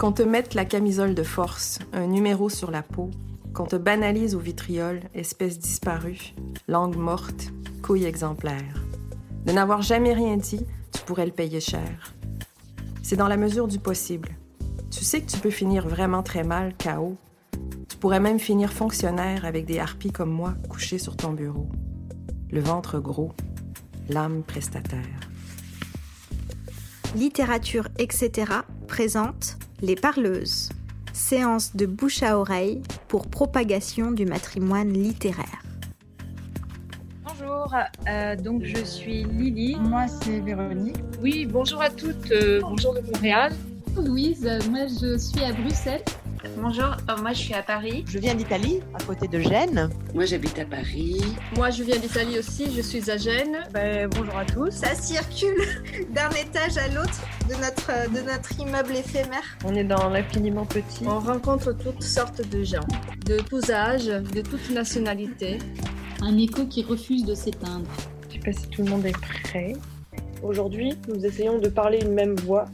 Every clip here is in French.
Qu'on te mette la camisole de force, un numéro sur la peau, qu'on te banalise au vitriol, espèce disparue, langue morte, couille exemplaire. De n'avoir jamais rien dit, tu pourrais le payer cher. C'est dans la mesure du possible. Tu sais que tu peux finir vraiment très mal, KO. Tu pourrais même finir fonctionnaire avec des harpies comme moi couchés sur ton bureau. Le ventre gros, l'âme prestataire. Littérature, etc. présente Les Parleuses, séance de bouche à oreille pour propagation du matrimoine littéraire. Bonjour, euh, donc je suis Lily. Moi c'est Véronique. Oui, bonjour à toutes, euh, bonjour de Montréal. Louise, moi je suis à Bruxelles. Bonjour, euh, moi je suis à Paris. Je viens d'Italie, à côté de Gênes. Moi j'habite à Paris. Moi je viens d'Italie aussi, je suis à Gênes. Ben, bonjour à tous. Ça circule d'un étage à l'autre de notre, de notre immeuble éphémère. On est dans l'infiniment petit. On rencontre toutes sortes de gens, de tous âges, de toutes nationalités. Un écho qui refuse de s'éteindre. Je sais pas si tout le monde est prêt. Aujourd'hui, nous essayons de parler une même voix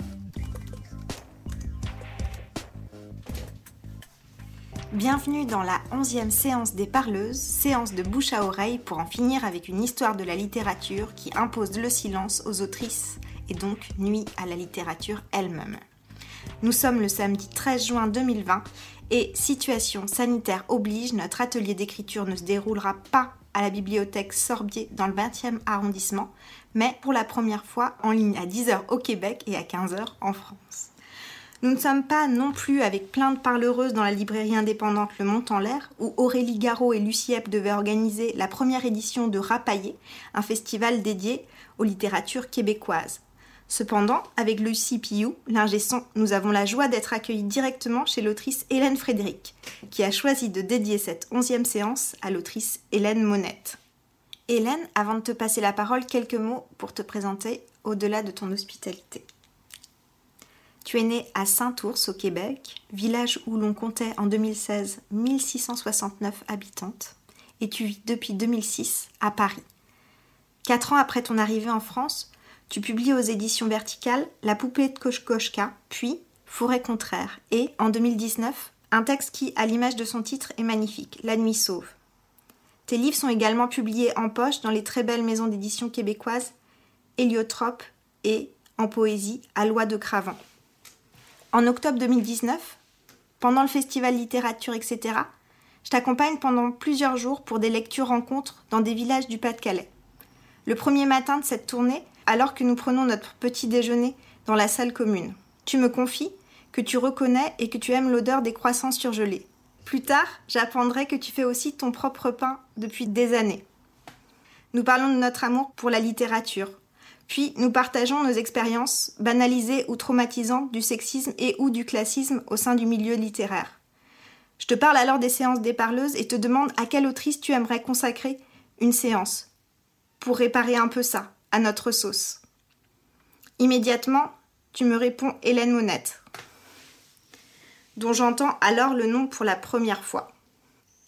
Bienvenue dans la onzième séance des parleuses, séance de bouche à oreille pour en finir avec une histoire de la littérature qui impose le silence aux autrices et donc nuit à la littérature elle-même. Nous sommes le samedi 13 juin 2020 et situation sanitaire oblige, notre atelier d'écriture ne se déroulera pas à la bibliothèque Sorbier dans le 20e arrondissement, mais pour la première fois en ligne à 10h au Québec et à 15h en France. Nous ne sommes pas non plus avec plein de parleuses dans la librairie indépendante Le Mont en l'air, où Aurélie Garot et Lucie devaient organiser la première édition de Rapaillé, un festival dédié aux littératures québécoises. Cependant, avec Lucie Piou, l'ingé son, nous avons la joie d'être accueillis directement chez l'autrice Hélène Frédéric, qui a choisi de dédier cette onzième séance à l'autrice Hélène Monette. Hélène, avant de te passer la parole, quelques mots pour te présenter au-delà de ton hospitalité. Tu es née à Saint-Ours au Québec, village où l'on comptait en 2016 1669 habitantes, et tu vis depuis 2006 à Paris. Quatre ans après ton arrivée en France, tu publies aux éditions verticales La poupée de Koshkoshka, puis Forêt contraire, et en 2019, un texte qui, à l'image de son titre, est magnifique, La nuit sauve. Tes livres sont également publiés en poche dans les très belles maisons d'édition québécoises Héliotrope et, en poésie, à de Cravant. En octobre 2019, pendant le festival littérature, etc., je t'accompagne pendant plusieurs jours pour des lectures-rencontres dans des villages du Pas-de-Calais. Le premier matin de cette tournée, alors que nous prenons notre petit déjeuner dans la salle commune, tu me confies que tu reconnais et que tu aimes l'odeur des croissants surgelés. Plus tard, j'apprendrai que tu fais aussi ton propre pain depuis des années. Nous parlons de notre amour pour la littérature, puis nous partageons nos expériences, banalisées ou traumatisantes, du sexisme et ou du classisme au sein du milieu littéraire. Je te parle alors des séances des parleuses et te demande à quelle autrice tu aimerais consacrer une séance, pour réparer un peu ça, à notre sauce. Immédiatement, tu me réponds Hélène Monette, dont j'entends alors le nom pour la première fois.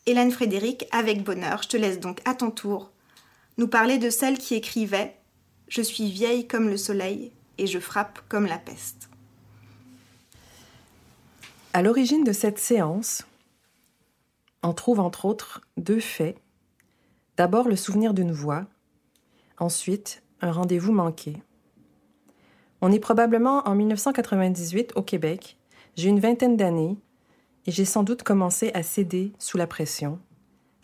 Hélène Frédéric, avec bonheur, je te laisse donc à ton tour nous parler de celle qui écrivait je suis vieille comme le soleil et je frappe comme la peste. À l'origine de cette séance, on trouve entre autres deux faits. D'abord le souvenir d'une voix, ensuite un rendez-vous manqué. On est probablement en 1998 au Québec, j'ai une vingtaine d'années et j'ai sans doute commencé à céder sous la pression,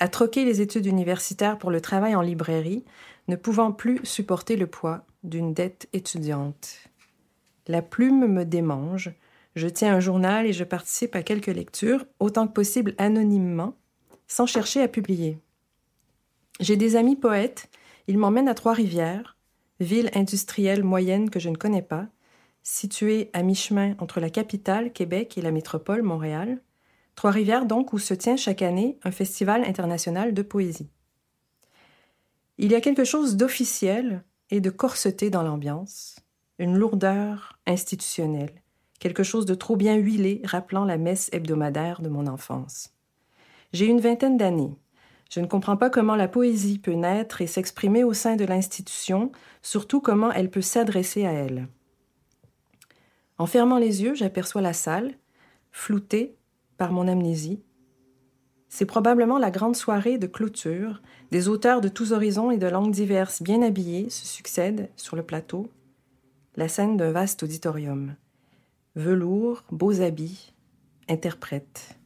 à troquer les études universitaires pour le travail en librairie ne pouvant plus supporter le poids d'une dette étudiante. La plume me démange, je tiens un journal et je participe à quelques lectures, autant que possible anonymement, sans chercher à publier. J'ai des amis poètes, ils m'emmènent à Trois-Rivières, ville industrielle moyenne que je ne connais pas, située à mi-chemin entre la capitale, Québec, et la métropole, Montréal. Trois-Rivières, donc, où se tient chaque année un festival international de poésie. Il y a quelque chose d'officiel et de corseté dans l'ambiance, une lourdeur institutionnelle, quelque chose de trop bien huilé rappelant la messe hebdomadaire de mon enfance. J'ai une vingtaine d'années. Je ne comprends pas comment la poésie peut naître et s'exprimer au sein de l'institution, surtout comment elle peut s'adresser à elle. En fermant les yeux, j'aperçois la salle, floutée par mon amnésie. C'est probablement la grande soirée de clôture. Des auteurs de tous horizons et de langues diverses bien habillés se succèdent sur le plateau. La scène d'un vaste auditorium. Velours, beaux habits, interprète.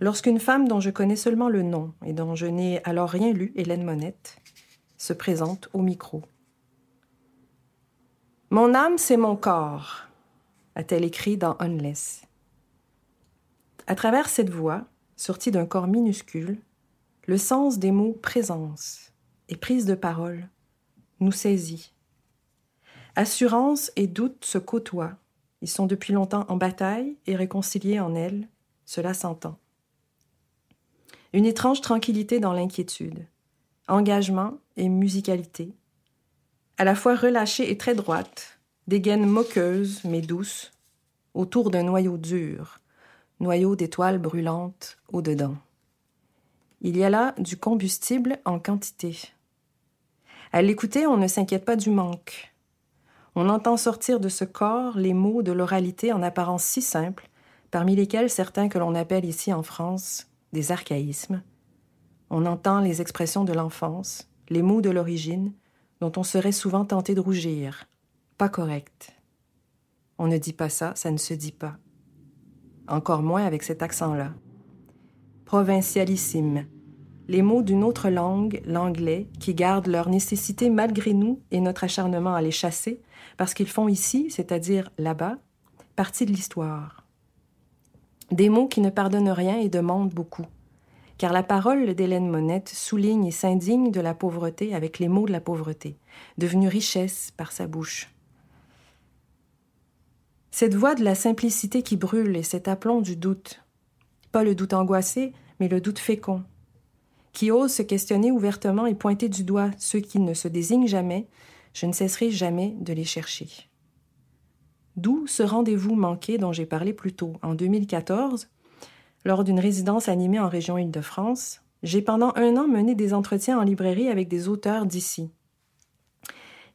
Lorsqu'une femme dont je connais seulement le nom et dont je n'ai alors rien lu, Hélène Monette, se présente au micro. Mon âme, c'est mon corps, a-t-elle écrit dans Unless. À travers cette voix, sortie d'un corps minuscule, le sens des mots présence et prise de parole nous saisit. Assurance et doute se côtoient. Ils sont depuis longtemps en bataille et réconciliés en elle, cela s'entend. Une étrange tranquillité dans l'inquiétude, engagement et musicalité, à la fois relâchée et très droite, des gaines moqueuses mais douces, autour d'un noyau dur, noyau d'étoiles brûlantes au-dedans. Il y a là du combustible en quantité. À l'écouter, on ne s'inquiète pas du manque. On entend sortir de ce corps les mots de l'oralité en apparence si simples, parmi lesquels certains que l'on appelle ici en France des archaïsmes. On entend les expressions de l'enfance, les mots de l'origine, dont on serait souvent tenté de rougir. Pas correct. On ne dit pas ça, ça ne se dit pas. Encore moins avec cet accent-là. Provincialissime. Les mots d'une autre langue, l'anglais, qui gardent leur nécessité malgré nous et notre acharnement à les chasser, parce qu'ils font ici, c'est-à-dire là-bas, partie de l'histoire. Des mots qui ne pardonnent rien et demandent beaucoup. Car la parole d'Hélène Monette souligne et s'indigne de la pauvreté avec les mots de la pauvreté, devenue richesse par sa bouche. Cette voix de la simplicité qui brûle et cet aplomb du doute, pas le doute angoissé, mais le doute fécond, qui ose se questionner ouvertement et pointer du doigt ceux qui ne se désignent jamais, je ne cesserai jamais de les chercher. D'où ce rendez-vous manqué dont j'ai parlé plus tôt, en 2014, lors d'une résidence animée en région Île-de-France, j'ai pendant un an mené des entretiens en librairie avec des auteurs d'ici.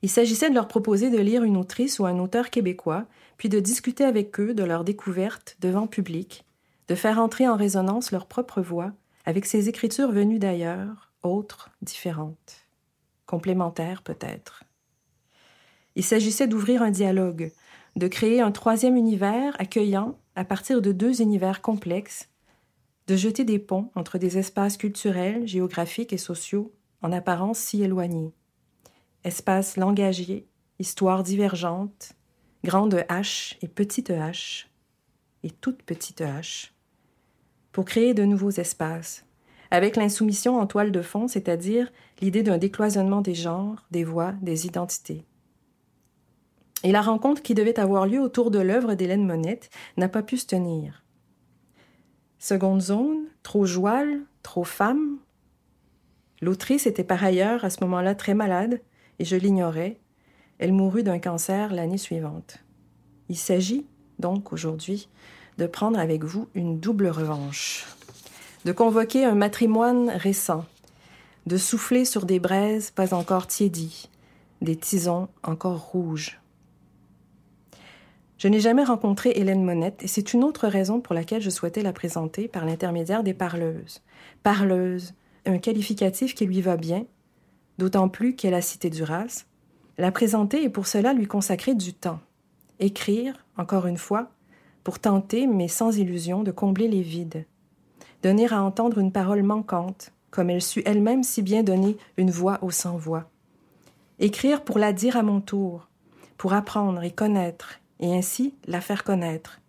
Il s'agissait de leur proposer de lire une autrice ou un auteur québécois puis de discuter avec eux de leurs découvertes devant public, de faire entrer en résonance leur propre voix avec ces écritures venues d'ailleurs, autres, différentes, complémentaires peut-être. Il s'agissait d'ouvrir un dialogue, de créer un troisième univers accueillant à partir de deux univers complexes, de jeter des ponts entre des espaces culturels, géographiques et sociaux en apparence si éloignés. Espaces langagiers, histoires divergentes, grande H et petite H, et toute petite H, pour créer de nouveaux espaces, avec l'insoumission en toile de fond, c'est-à-dire l'idée d'un décloisonnement des genres, des voix, des identités. Et la rencontre qui devait avoir lieu autour de l'œuvre d'Hélène Monette n'a pas pu se tenir. Seconde zone, trop jouale, trop femme. L'autrice était par ailleurs à ce moment-là très malade, et je l'ignorais, elle mourut d'un cancer l'année suivante. Il s'agit donc aujourd'hui de prendre avec vous une double revanche, de convoquer un matrimoine récent, de souffler sur des braises pas encore tiédies, des tisons encore rouges. Je n'ai jamais rencontré Hélène Monette et c'est une autre raison pour laquelle je souhaitais la présenter par l'intermédiaire des parleuses. Parleuse, un qualificatif qui lui va bien, d'autant plus qu'elle a cité Duras, la présenter et pour cela lui consacrer du temps. Écrire, encore une fois, pour tenter, mais sans illusion, de combler les vides. Donner à entendre une parole manquante, comme elle sut elle-même si bien donner une voix aux sans-voix. Écrire pour la dire à mon tour, pour apprendre et connaître, et ainsi la faire connaître.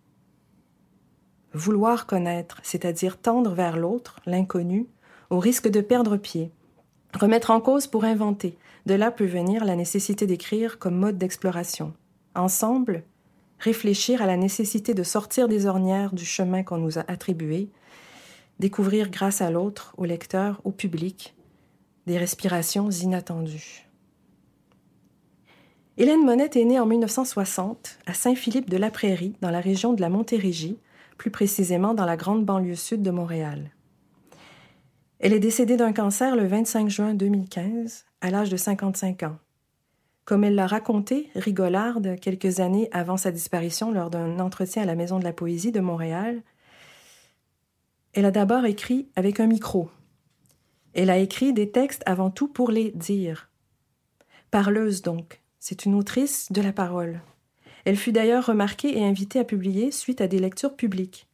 Vouloir connaître, c'est-à-dire tendre vers l'autre, l'inconnu, au risque de perdre pied. Remettre en cause pour inventer, de là peut venir la nécessité d'écrire comme mode d'exploration. Ensemble, réfléchir à la nécessité de sortir des ornières du chemin qu'on nous a attribué, découvrir grâce à l'autre, au lecteur, au public, des respirations inattendues. Hélène Monette est née en 1960 à Saint-Philippe-de-la-Prairie, dans la région de la Montérégie, plus précisément dans la grande banlieue sud de Montréal. Elle est décédée d'un cancer le 25 juin 2015, à l'âge de 55 ans. comme elle l'a raconté, rigolarde, quelques années avant sa disparition lors d'un entretien à la Maison de la Poésie de Montréal, elle a d'abord écrit avec un micro. Elle a écrit des textes avant tout pour les dire. Parleuse donc, c'est une autrice de la parole. Elle fut d'ailleurs remarquée et invitée à publier suite à des lectures publiques.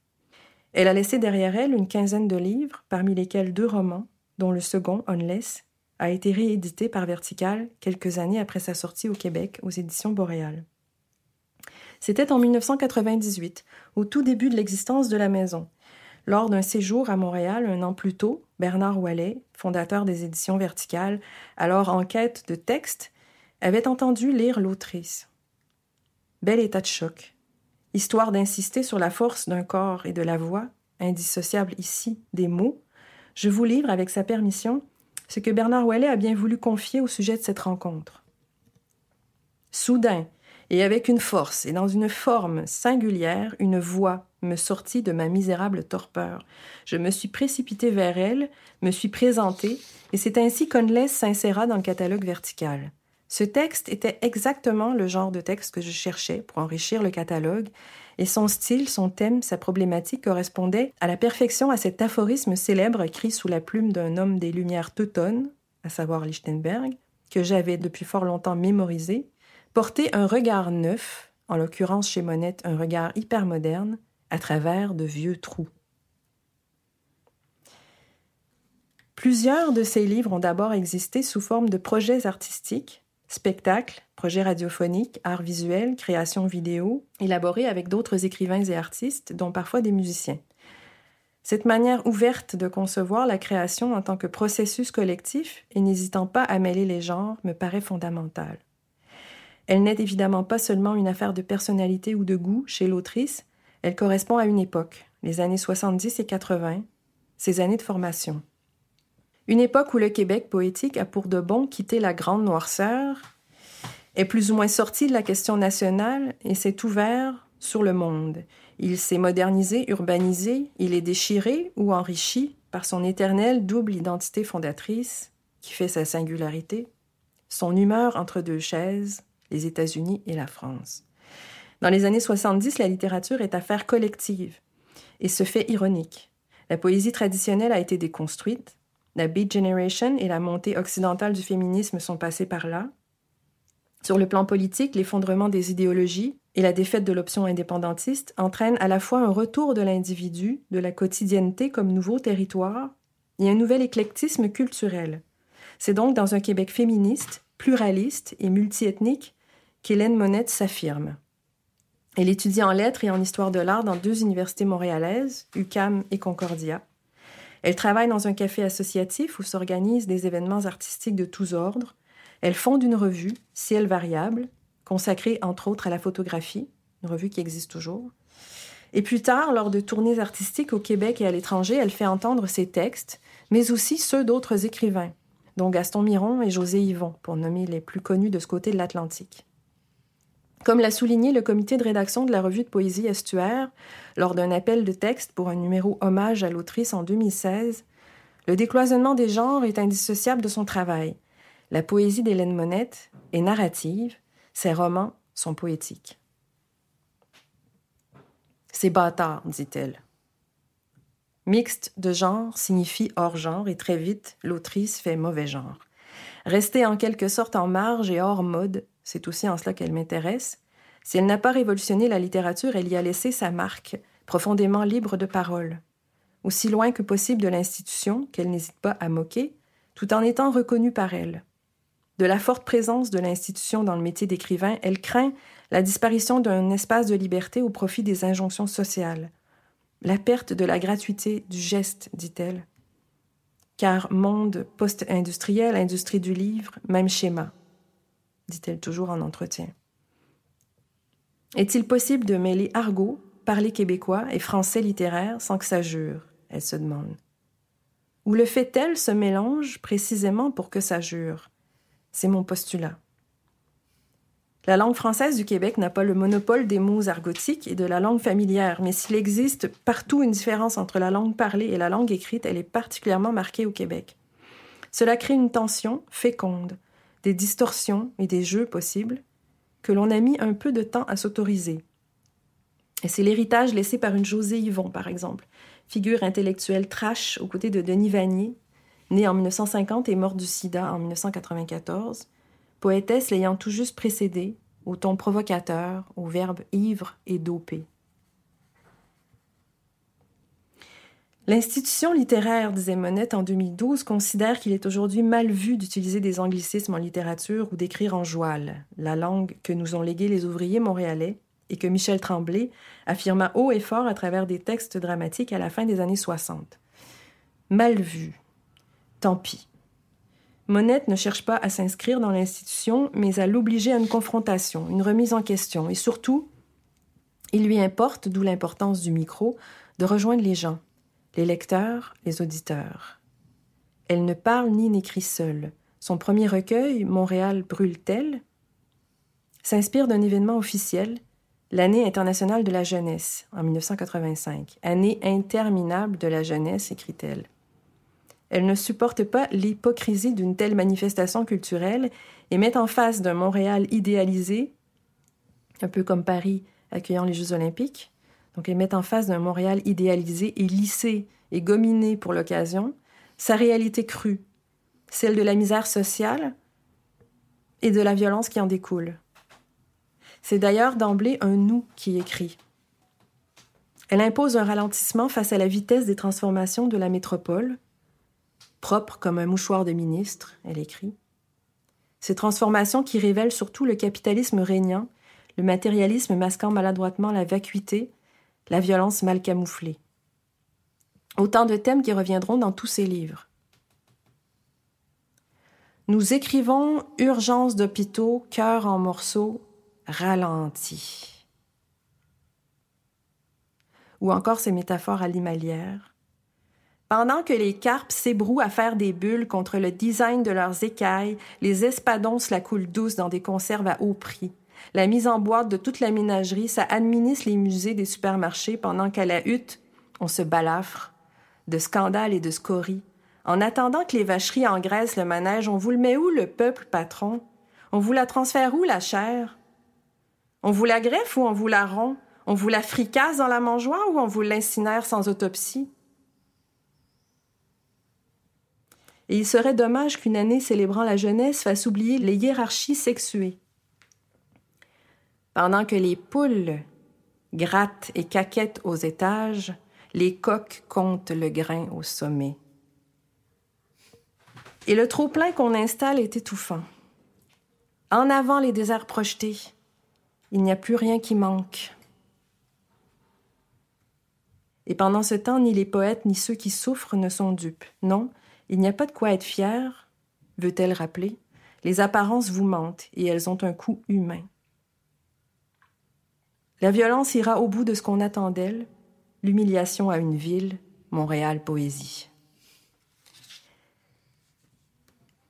Elle a laissé derrière elle une quinzaine de livres, parmi lesquels deux romans, dont le second, Unless, a été réédité par Vertical quelques années après sa sortie au Québec aux éditions Boréal. C'était en 1998, au tout début de l'existence de la maison. Lors d'un séjour à Montréal un an plus tôt, Bernard Wallet, fondateur des éditions Verticales, alors en quête de textes, avait entendu lire l'autrice. Bel état de choc. Histoire d'insister sur la force d'un corps et de la voix, indissociable ici des mots, je vous livre avec sa permission ce que Bernard Ouellet a bien voulu confier au sujet de cette rencontre. Soudain, et avec une force et dans une forme singulière, une voix me sortit de ma misérable torpeur. Je me suis précipité vers elle, me suis présenté, et c'est ainsi qu'Unless s'inséra dans le catalogue vertical. Ce texte était exactement le genre de texte que je cherchais pour enrichir le catalogue, et son style, son thème, sa problématique correspondaient à la perfection à cet aphorisme célèbre écrit sous la plume d'un homme des Lumières teutones, à savoir Lichtenberg, que j'avais depuis fort longtemps mémorisé, porter un regard neuf, en l'occurrence chez Monette un regard hyper moderne, à travers de vieux trous. Plusieurs de ces livres ont d'abord existé sous forme de projets artistiques, Spectacles, projets radiophoniques, arts visuels, créations vidéo, élaborés avec d'autres écrivains et artistes, dont parfois des musiciens. Cette manière ouverte de concevoir la création en tant que processus collectif et n'hésitant pas à mêler les genres me paraît fondamentale. Elle n'est évidemment pas seulement une affaire de personnalité ou de goût chez l'autrice, elle correspond à une époque, les années 70 et 80, ses années de formation. Une époque où le Québec poétique a pour de bon quitté la grande noirceur, est plus ou moins sorti de la question nationale et s'est ouvert sur le monde. Il s'est modernisé, urbanisé, il est déchiré ou enrichi par son éternelle double identité fondatrice qui fait sa singularité, son humeur entre deux chaises, les États-Unis et la France. Dans les années 70, la littérature est affaire collective et se fait ironique. La poésie traditionnelle a été déconstruite, la Beat Generation et la montée occidentale du féminisme sont passés par là. Sur le plan politique, l'effondrement des idéologies et la défaite de l'option indépendantiste entraînent à la fois un retour de l'individu, de la quotidienneté comme nouveau territoire, et un nouvel éclectisme culturel. C'est donc dans un Québec féministe, pluraliste et multiethnique qu'Hélène Monette s'affirme. Elle étudie en lettres et en histoire de l'art dans deux universités montréalaises, UCAM et Concordia. Elle travaille dans un café associatif où s'organisent des événements artistiques de tous ordres. Elle fonde une revue, Ciel variable, consacrée entre autres à la photographie, une revue qui existe toujours. Et plus tard, lors de tournées artistiques au Québec et à l'étranger, elle fait entendre ses textes, mais aussi ceux d'autres écrivains, dont Gaston Miron et José Yvon, pour nommer les plus connus de ce côté de l'Atlantique. Comme l'a souligné le comité de rédaction de la revue de poésie Estuaire lors d'un appel de texte pour un numéro hommage à l'autrice en 2016, le décloisonnement des genres est indissociable de son travail. La poésie d'Hélène Monette est narrative, ses romans sont poétiques. C'est bâtard, dit-elle. Mixte de genre signifie hors genre et très vite, l'autrice fait mauvais genre. Rester en quelque sorte en marge et hors mode, c'est aussi en cela qu'elle m'intéresse. Si elle n'a pas révolutionné la littérature, elle y a laissé sa marque, profondément libre de parole. Aussi loin que possible de l'institution, qu'elle n'hésite pas à moquer, tout en étant reconnue par elle. De la forte présence de l'institution dans le métier d'écrivain, elle craint la disparition d'un espace de liberté au profit des injonctions sociales. La perte de la gratuité du geste, dit-elle. Car monde post-industriel, industrie du livre, même schéma dit-elle toujours en entretien. Est-il possible de mêler argot, parler québécois et français littéraire sans que ça jure? Elle se demande. Ou le fait-elle ce mélange précisément pour que ça jure? C'est mon postulat. La langue française du Québec n'a pas le monopole des mots argotiques et de la langue familière, mais s'il existe partout une différence entre la langue parlée et la langue écrite, elle est particulièrement marquée au Québec. Cela crée une tension féconde des distorsions et des jeux possibles que l'on a mis un peu de temps à s'autoriser. Et c'est l'héritage laissé par une José Yvon, par exemple, figure intellectuelle trash aux côtés de Denis Vanier, né en 1950 et mort du sida en 1994, poétesse l'ayant tout juste précédée, au ton provocateur, au verbe ivre et dopé. L'institution littéraire, disait Monette en 2012, considère qu'il est aujourd'hui mal vu d'utiliser des anglicismes en littérature ou d'écrire en joual, la langue que nous ont léguée les ouvriers montréalais et que Michel Tremblay affirma haut et fort à travers des textes dramatiques à la fin des années 60. Mal vu. Tant pis. Monette ne cherche pas à s'inscrire dans l'institution, mais à l'obliger à une confrontation, une remise en question, et surtout, il lui importe, d'où l'importance du micro, de rejoindre les gens, les lecteurs, les auditeurs. Elle ne parle ni n'écrit seule. Son premier recueil, Montréal brûle-t-elle, s'inspire d'un événement officiel, l'année internationale de la jeunesse, en 1985. Année interminable de la jeunesse, écrit-elle. Elle ne supporte pas l'hypocrisie d'une telle manifestation culturelle et met en face d'un Montréal idéalisé, un peu comme Paris accueillant les Jeux olympiques, donc elle met en face d'un Montréal idéalisé et lissé et gominé pour l'occasion, sa réalité crue, celle de la misère sociale et de la violence qui en découle. C'est d'ailleurs d'emblée un nous qui écrit. Elle impose un ralentissement face à la vitesse des transformations de la métropole, propre comme un mouchoir de ministre, elle écrit. Ces transformations qui révèlent surtout le capitalisme régnant, le matérialisme masquant maladroitement la vacuité, la violence mal camouflée. Autant de thèmes qui reviendront dans tous ces livres. Nous écrivons Urgence d'hôpitaux, cœur en morceaux, ralenti. Ou encore ces métaphores animalières. Pendant que les carpes s'ébrouent à faire des bulles contre le design de leurs écailles, les espadons se la coulent douce dans des conserves à haut prix. La mise en boîte de toute la ménagerie, ça administre les musées des supermarchés pendant qu'à la hutte, on se balafre de scandales et de scories. En attendant que les vacheries engraissent le manège, on vous le met où, le peuple patron? On vous la transfère où, la chair? On vous la greffe ou on vous la rompt? On vous la fricasse dans la mangeoire ou on vous l'incinère sans autopsie? Et il serait dommage qu'une année célébrant la jeunesse fasse oublier les hiérarchies sexuées. Pendant que les poules grattent et caquettent aux étages, les coqs comptent le grain au sommet. Et le trop-plein qu'on installe est étouffant. En avant les déserts projetés, il n'y a plus rien qui manque. Et pendant ce temps, ni les poètes ni ceux qui souffrent ne sont dupes. Non, il n'y a pas de quoi être fier, veut-elle rappeler. Les apparences vous mentent et elles ont un coût humain. La violence ira au bout de ce qu'on attend d'elle, l'humiliation à une ville, Montréal Poésie.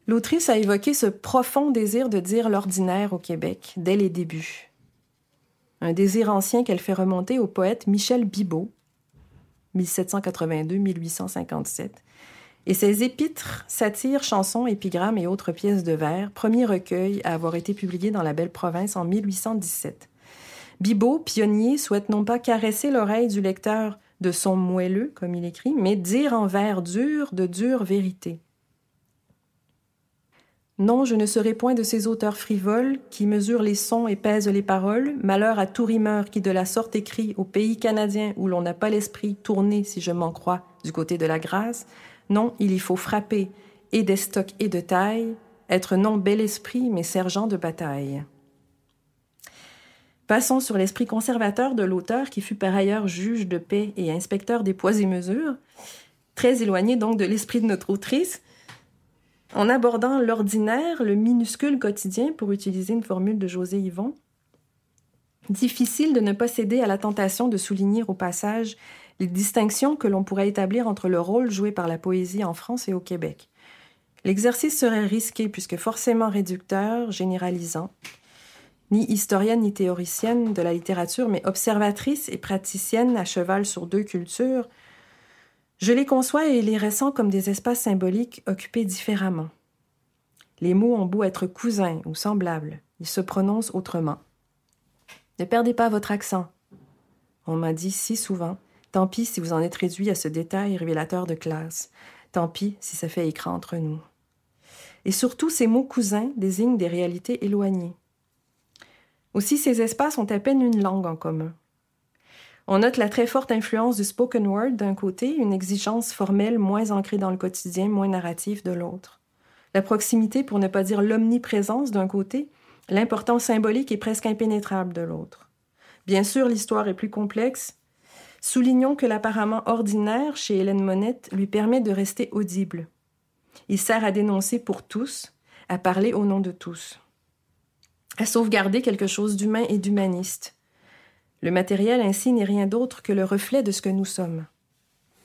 L'autrice a évoqué ce profond désir de dire l'ordinaire au Québec dès les débuts. Un désir ancien qu'elle fait remonter au poète Michel Bibot, 1782-1857, et ses épîtres, satires, chansons, épigrammes et autres pièces de vers, premier recueil à avoir été publié dans la Belle Province en 1817. Bibot, pionnier, souhaite non pas caresser l'oreille du lecteur de son moelleux, comme il écrit, mais dire en vers durs de dures vérités. Non, je ne serai point de ces auteurs frivoles qui mesurent les sons et pèsent les paroles. Malheur à tout rimeur qui de la sorte écrit au pays canadien où l'on n'a pas l'esprit tourné, si je m'en crois, du côté de la grâce. Non, il y faut frapper, et des stocks et de taille, être non bel esprit, mais sergent de bataille. Passons sur l'esprit conservateur de l'auteur qui fut par ailleurs juge de paix et inspecteur des poids et mesures, très éloigné donc de l'esprit de notre autrice, en abordant l'ordinaire, le minuscule quotidien, pour utiliser une formule de José Yvon. Difficile de ne pas céder à la tentation de souligner au passage les distinctions que l'on pourrait établir entre le rôle joué par la poésie en France et au Québec. L'exercice serait risqué puisque forcément réducteur, généralisant, ni historienne ni théoricienne de la littérature, mais observatrice et praticienne à cheval sur deux cultures, je les conçois et les ressens comme des espaces symboliques occupés différemment. Les mots ont beau être cousins ou semblables, ils se prononcent autrement. Ne perdez pas votre accent. On m'a dit si souvent, tant pis si vous en êtes réduit à ce détail révélateur de classe, tant pis si ça fait écran entre nous. Et surtout, ces mots cousins désignent des réalités éloignées. Aussi, ces espaces ont à peine une langue en commun. On note la très forte influence du spoken word d'un côté, une exigence formelle moins ancrée dans le quotidien, moins narrative de l'autre. La proximité, pour ne pas dire l'omniprésence d'un côté, l'importance symbolique est presque impénétrable de l'autre. Bien sûr, l'histoire est plus complexe. Soulignons que l'apparemment ordinaire chez Hélène Monette lui permet de rester audible. Il sert à dénoncer pour tous, à parler au nom de tous à sauvegarder quelque chose d'humain et d'humaniste. Le matériel ainsi n'est rien d'autre que le reflet de ce que nous sommes.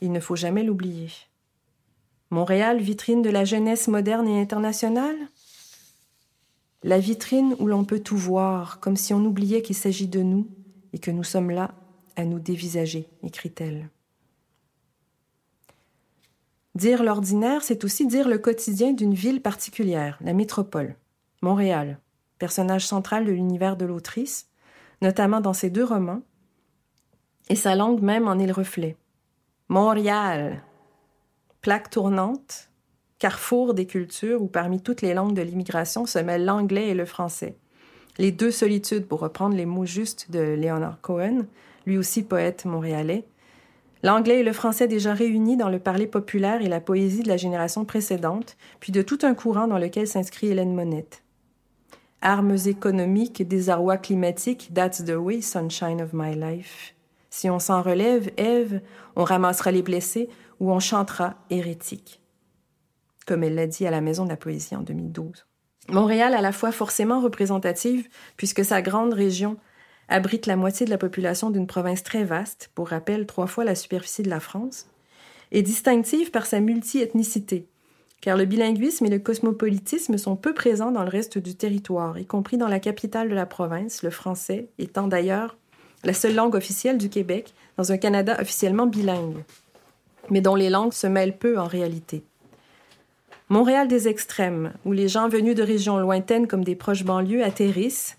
Il ne faut jamais l'oublier. Montréal, vitrine de la jeunesse moderne et internationale? La vitrine où l'on peut tout voir, comme si on oubliait qu'il s'agit de nous et que nous sommes là à nous dévisager, écrit-elle. Dire l'ordinaire, c'est aussi dire le quotidien d'une ville particulière, la métropole, Montréal, personnage central de l'univers de l'autrice, notamment dans ses deux romans, et sa langue même en est le reflet. Montréal, plaque tournante, carrefour des cultures où parmi toutes les langues de l'immigration se mêlent l'anglais et le français. Les deux solitudes, pour reprendre les mots justes de Leonard Cohen, lui aussi poète montréalais. L'anglais et le français déjà réunis dans le parler populaire et la poésie de la génération précédente, puis de tout un courant dans lequel s'inscrit Hélène Monette armes économiques, désarroi climatique, that's the way, sunshine of my life. Si on s'en relève, Ève, on ramassera les blessés ou on chantera hérétique. Comme elle l'a dit à la Maison de la Poésie en 2012. Montréal à la fois forcément représentative, puisque sa grande région abrite la moitié de la population d'une province très vaste, pour rappel trois fois la superficie de la France, et distinctive par sa multi-ethnicité, car le bilinguisme et le cosmopolitisme sont peu présents dans le reste du territoire, y compris dans la capitale de la province, le français étant d'ailleurs la seule langue officielle du Québec dans un Canada officiellement bilingue, mais dont les langues se mêlent peu en réalité. Montréal des extrêmes, où les gens venus de régions lointaines comme des proches banlieues atterrissent,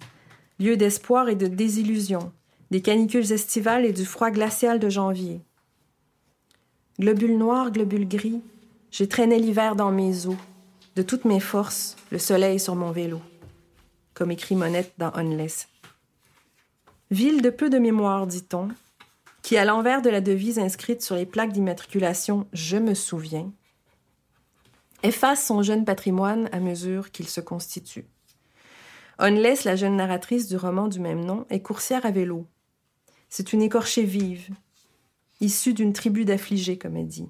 lieu d'espoir et de désillusion, des canicules estivales et du froid glacial de janvier. Globules noirs, globules gris, j'ai traîné l'hiver dans mes os, de toutes mes forces, le soleil sur mon vélo, comme écrit Monette dans Unless. Ville de peu de mémoire, dit-on, qui, à l'envers de la devise inscrite sur les plaques d'immatriculation Je me souviens, efface son jeune patrimoine à mesure qu'il se constitue. Unless, la jeune narratrice du roman du même nom, est coursière à vélo. C'est une écorchée vive, issue d'une tribu d'affligés, comme elle dit.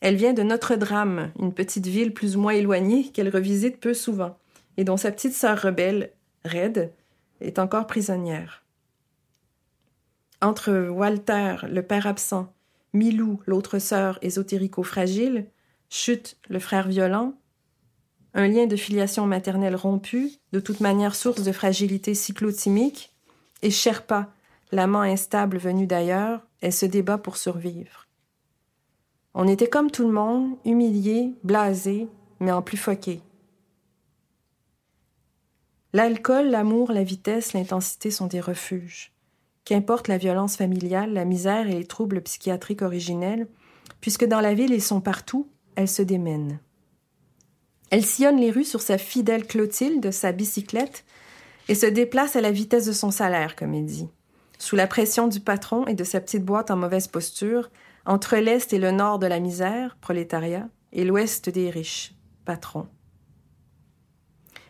Elle vient de Notre-Dame, une petite ville plus ou moins éloignée qu'elle revisite peu souvent, et dont sa petite sœur rebelle, Red, est encore prisonnière. Entre Walter, le père absent, Milou, l'autre sœur ésotérico-fragile, Chute, le frère violent, un lien de filiation maternelle rompu, de toute manière source de fragilité cyclotimique, et Sherpa, l'amant instable venu d'ailleurs, elle se débat pour survivre. On était comme tout le monde, humiliés, blasés, mais en plus foqués. L'alcool, l'amour, la vitesse, l'intensité sont des refuges. Qu'importe la violence familiale, la misère et les troubles psychiatriques originels, puisque dans la ville ils sont partout, elle se démène. Elle sillonne les rues sur sa fidèle Clotilde, sa bicyclette, et se déplace à la vitesse de son salaire, comme il dit. Sous la pression du patron et de sa petite boîte en mauvaise posture, entre l'Est et le Nord de la misère, prolétariat, et l'Ouest des riches, patrons.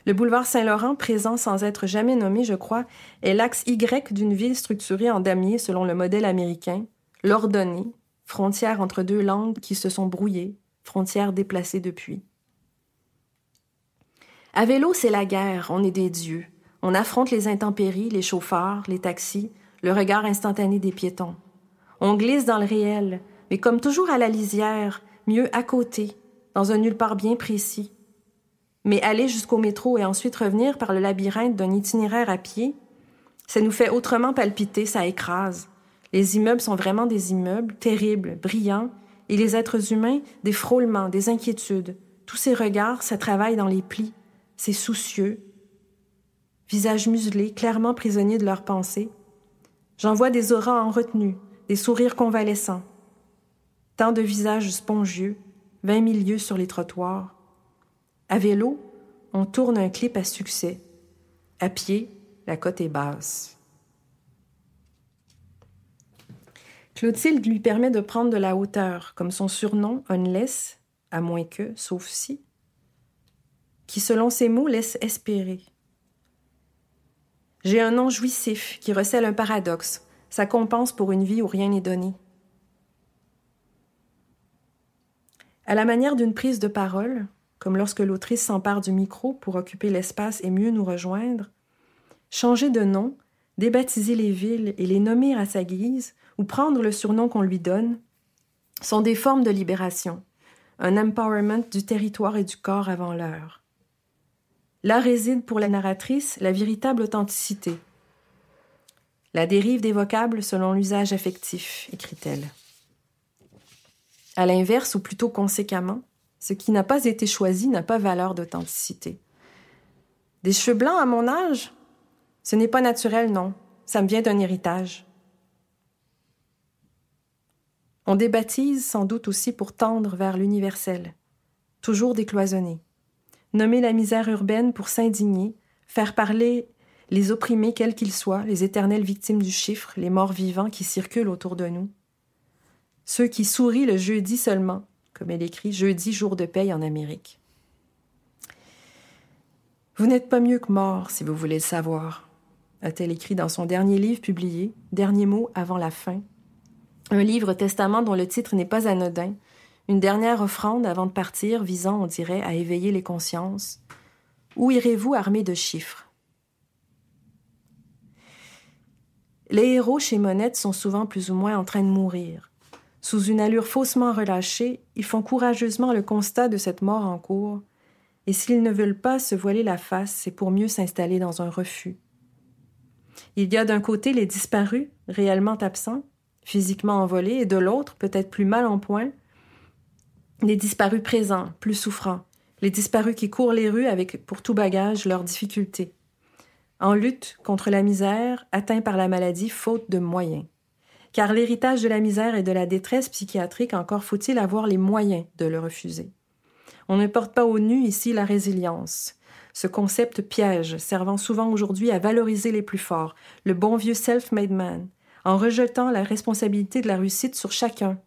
Le boulevard Saint-Laurent, présent sans être jamais nommé, je crois, est l'axe Y d'une ville structurée en damier selon le modèle américain, l'ordonnée, frontière entre deux langues qui se sont brouillées, frontières déplacées depuis. À vélo, c'est la guerre, on est des dieux. On affronte les intempéries, les chauffards, les taxis, le regard instantané des piétons. On glisse dans le réel, mais comme toujours à la lisière, mieux à côté, dans un nulle part bien précis. Mais aller jusqu'au métro et ensuite revenir par le labyrinthe d'un itinéraire à pied, ça nous fait autrement palpiter, ça écrase. Les immeubles sont vraiment des immeubles, terribles, brillants, et les êtres humains, des frôlements, des inquiétudes, tous ces regards, ça travaille dans les plis, c'est soucieux, visages muselés, clairement prisonniers de leurs pensées. J'en vois des auras en retenue, des sourires convalescents. Tant de visages spongieux, vingt mille sur les trottoirs. À vélo, on tourne un clip à succès. À pied, la côte est basse. Clotilde lui permet de prendre de la hauteur, comme son surnom, Unless, à moins que, sauf si, qui, selon ses mots, laisse espérer. J'ai un nom jouissif qui recèle un paradoxe. Ça compense pour une vie où rien n'est donné. À la manière d'une prise de parole, comme lorsque l'autrice s'empare du micro pour occuper l'espace et mieux nous rejoindre, changer de nom, débaptiser les villes et les nommer à sa guise, ou prendre le surnom qu'on lui donne, sont des formes de libération, un empowerment du territoire et du corps avant l'heure. Là réside pour la narratrice la véritable authenticité. La dérive des vocables selon l'usage affectif, écrit-elle. À l'inverse, ou plutôt conséquemment, ce qui n'a pas été choisi n'a pas valeur d'authenticité. Des cheveux blancs à mon âge? Ce n'est pas naturel, non. Ça me vient d'un héritage. On débaptise sans doute aussi pour tendre vers l'universel, toujours décloisonné nommer la misère urbaine pour s'indigner, faire parler les opprimés quels qu'ils soient, les éternelles victimes du chiffre, les morts vivants qui circulent autour de nous. Ceux qui sourient le jeudi seulement, comme elle écrit, jeudi jour de paye en Amérique. Vous n'êtes pas mieux que mort, si vous voulez le savoir, a-t-elle écrit dans son dernier livre publié, Dernier mot avant la fin. Un livre testament dont le titre n'est pas anodin, une dernière offrande avant de partir visant, on dirait, à éveiller les consciences. Où irez-vous armé de chiffres? Les héros chez Monette sont souvent plus ou moins en train de mourir. Sous une allure faussement relâchée, ils font courageusement le constat de cette mort en cours, et s'ils ne veulent pas se voiler la face, c'est pour mieux s'installer dans un refus. Il y a d'un côté les disparus, réellement absents, physiquement envolés, et de l'autre, peut-être plus mal en point, les disparus présents, plus souffrants, les disparus qui courent les rues avec pour tout bagage leurs difficultés, en lutte contre la misère, atteints par la maladie faute de moyens. Car l'héritage de la misère et de la détresse psychiatrique, encore faut-il avoir les moyens de le refuser. On ne porte pas au nu ici la résilience, ce concept piège servant souvent aujourd'hui à valoriser les plus forts, le bon vieux self-made man, en rejetant la responsabilité de la réussite sur chacun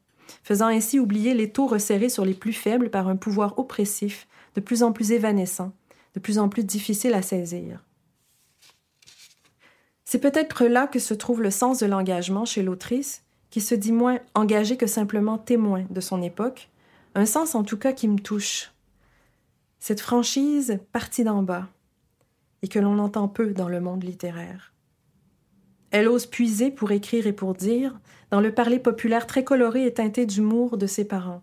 faisant ainsi oublier les taux resserrés sur les plus faibles par un pouvoir oppressif, de plus en plus évanescent, de plus en plus difficile à saisir. C'est peut-être là que se trouve le sens de l'engagement chez l'autrice, qui se dit moins engagée que simplement témoin de son époque, un sens en tout cas qui me touche. Cette franchise partie d'en bas, et que l'on entend peu dans le monde littéraire. Elle ose puiser pour écrire et pour dire dans le parler populaire très coloré et teinté d'humour de ses parents.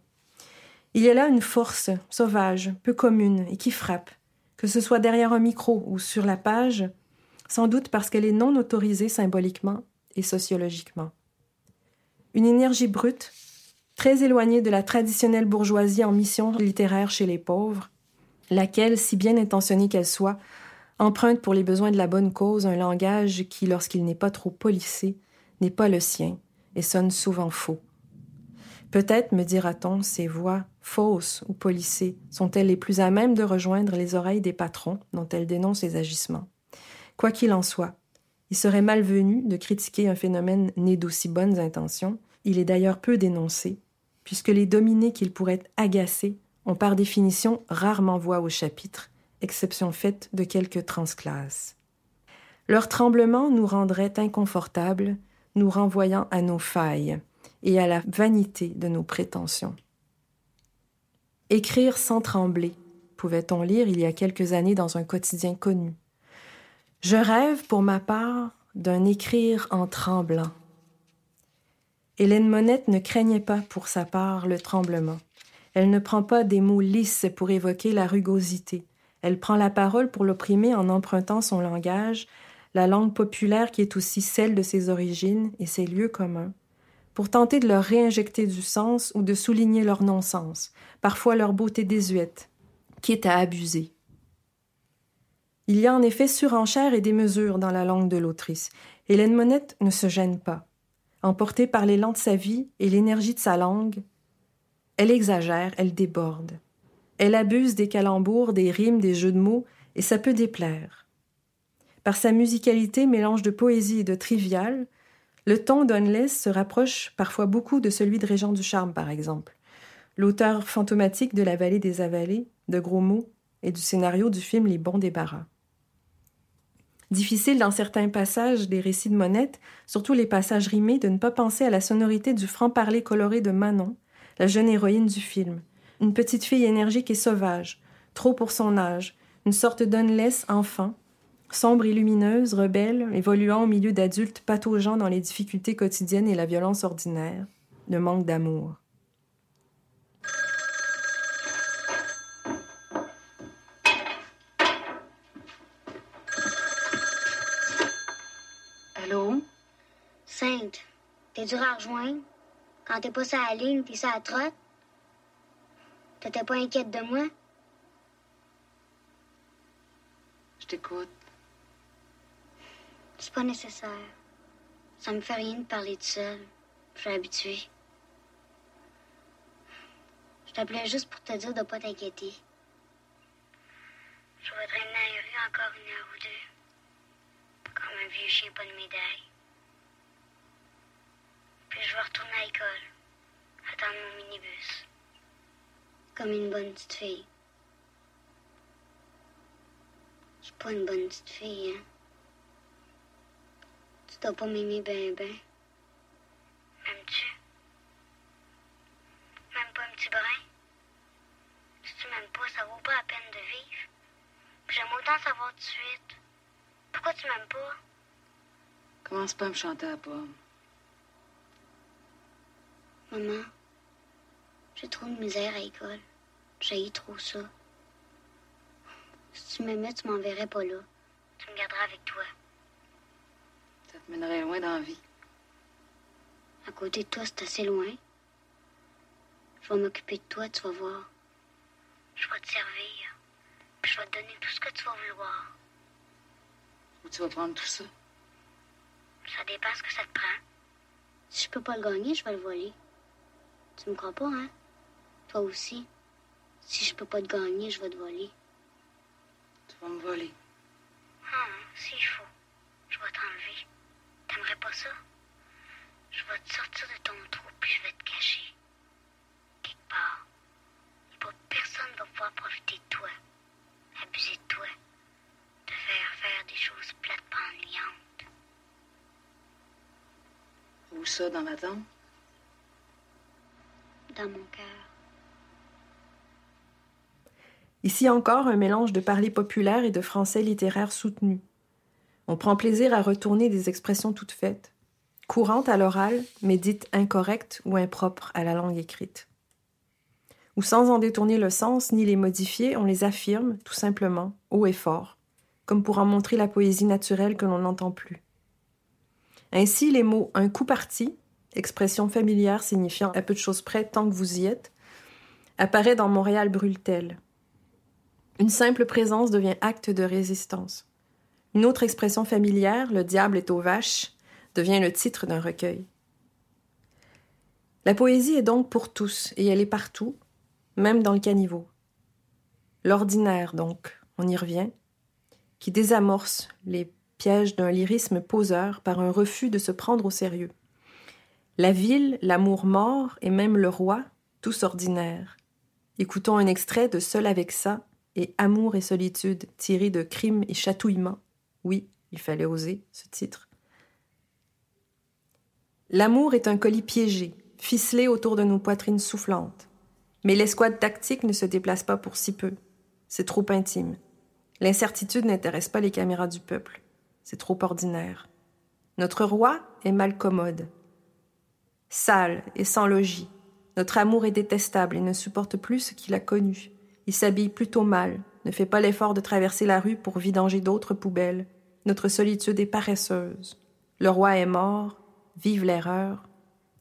Il y a là une force sauvage, peu commune et qui frappe, que ce soit derrière un micro ou sur la page, sans doute parce qu'elle est non autorisée symboliquement et sociologiquement. Une énergie brute, très éloignée de la traditionnelle bourgeoisie en mission littéraire chez les pauvres, laquelle, si bien intentionnée qu'elle soit, emprunte pour les besoins de la bonne cause un langage qui, lorsqu'il n'est pas trop polissé, n'est pas le sien et sonne souvent faux. Peut-être, me dira-t-on, ces voix fausses ou polissées sont-elles les plus à même de rejoindre les oreilles des patrons dont elles dénoncent les agissements. Quoi qu'il en soit, il serait malvenu de critiquer un phénomène né d'aussi bonnes intentions. Il est d'ailleurs peu dénoncé, puisque les dominés qu'il pourrait agacer ont par définition rarement voix au chapitre exception faite de quelques transclasses. Leur tremblement nous rendrait inconfortables, nous renvoyant à nos failles et à la vanité de nos prétentions. Écrire sans trembler, pouvait-on lire il y a quelques années dans un quotidien connu. Je rêve, pour ma part, d'un écrire en tremblant. Hélène Monette ne craignait pas pour sa part le tremblement. Elle ne prend pas des mots lisses pour évoquer la rugosité, elle prend la parole pour l'opprimer en empruntant son langage, la langue populaire qui est aussi celle de ses origines et ses lieux communs, pour tenter de leur réinjecter du sens ou de souligner leur non-sens, parfois leur beauté désuète, quitte à abuser. Il y a en effet surenchère et démesure dans la langue de l'autrice. Hélène Monette ne se gêne pas. Emportée par l'élan de sa vie et l'énergie de sa langue, elle exagère, elle déborde. Elle abuse des calembours, des rimes, des jeux de mots, et ça peut déplaire. Par sa musicalité, mélange de poésie et de trivial, le ton d'Unless se rapproche parfois beaucoup de celui de Régent du Charme, par exemple, l'auteur fantomatique de La vallée des avalés, de Gros mots et du scénario du film Les bons débarras. Difficile dans certains passages des récits de Monette, surtout les passages rimés, de ne pas penser à la sonorité du franc-parler coloré de Manon, la jeune héroïne du film. Une petite fille énergique et sauvage, trop pour son âge, une sorte d'unless enfant, sombre et lumineuse, rebelle, évoluant au milieu d'adultes pataugeant dans les difficultés quotidiennes et la violence ordinaire, le manque d'amour. Sainte, t'es dur à rejoindre? Quand t'es pas sur la ligne, t'es sur la trotte? T'étais pas inquiète de moi? Je t'écoute. C'est pas nécessaire. Ça me fait rien de parler de seul. Je suis habituée. Je t'appelais juste pour te dire de pas t'inquiéter. Je voudrais traîner dans encore une heure ou deux. Comme un vieux chien pas de médaille. Puis je vais retourner à l'école. Attendre mon minibus. Comme une bonne petite fille. Je suis pas une bonne petite fille, hein. Tu dois pas m'aimer ben ben. M'aimes-tu? Même pas un petit brin? Si tu m'aimes pas, ça vaut pas la peine de vivre. J'aime autant savoir tout de suite. Pourquoi tu m'aimes pas? Commence pas à me chanter à pomme. Maman, j'ai trop de misère à l'école. J'ai trop ça. Si tu m'aimais, tu m'enverrais pas là. Tu me garderas avec toi. Ça te mènerait loin dans la vie. À côté de toi, c'est assez loin. Je vais m'occuper de toi, tu vas voir. Je vais te servir. Puis je vais te donner tout ce que tu vas vouloir. Où tu vas prendre tout ça? Ça dépend ce que ça te prend. Si je peux pas le gagner, je vais le voler. Tu me crois pas, hein? Toi aussi. Si je peux pas te gagner, je vais te voler. Tu vas me voler. Ah, s'il faut. Je vais t'enlever. T'aimerais pas ça? Je vais te sortir de ton trou, puis je vais te cacher. Quelque part. Et pas personne va pouvoir profiter de toi. Abuser de toi. Te faire faire des choses plates ennuyantes. Où ça, dans ma tombe? Ici encore un mélange de parler populaire et de français littéraire soutenu. On prend plaisir à retourner des expressions toutes faites, courantes à l'oral, mais dites incorrectes ou impropres à la langue écrite. Ou sans en détourner le sens ni les modifier, on les affirme, tout simplement, haut et fort, comme pour en montrer la poésie naturelle que l'on n'entend plus. Ainsi, les mots un coup parti expression familière signifiant à peu de choses près tant que vous y êtes, apparaît dans Montréal brûle-t-elle. Une simple présence devient acte de résistance. Une autre expression familière, le diable est aux vaches, devient le titre d'un recueil. La poésie est donc pour tous, et elle est partout, même dans le caniveau. L'ordinaire, donc, on y revient, qui désamorce les pièges d'un lyrisme poseur par un refus de se prendre au sérieux. La ville, l'amour mort et même le roi, tous ordinaires. Écoutons un extrait de Seul avec ça et Amour et solitude, tiré de Crime et chatouillement. Oui, il fallait oser ce titre. L'amour est un colis piégé, ficelé autour de nos poitrines soufflantes. Mais l'escouade tactique ne se déplace pas pour si peu. C'est trop intime. L'incertitude n'intéresse pas les caméras du peuple. C'est trop ordinaire. Notre roi est mal commode sale et sans logis. Notre amour est détestable et ne supporte plus ce qu'il a connu. Il s'habille plutôt mal, ne fait pas l'effort de traverser la rue pour vidanger d'autres poubelles. Notre solitude est paresseuse. Le roi est mort, vive l'erreur.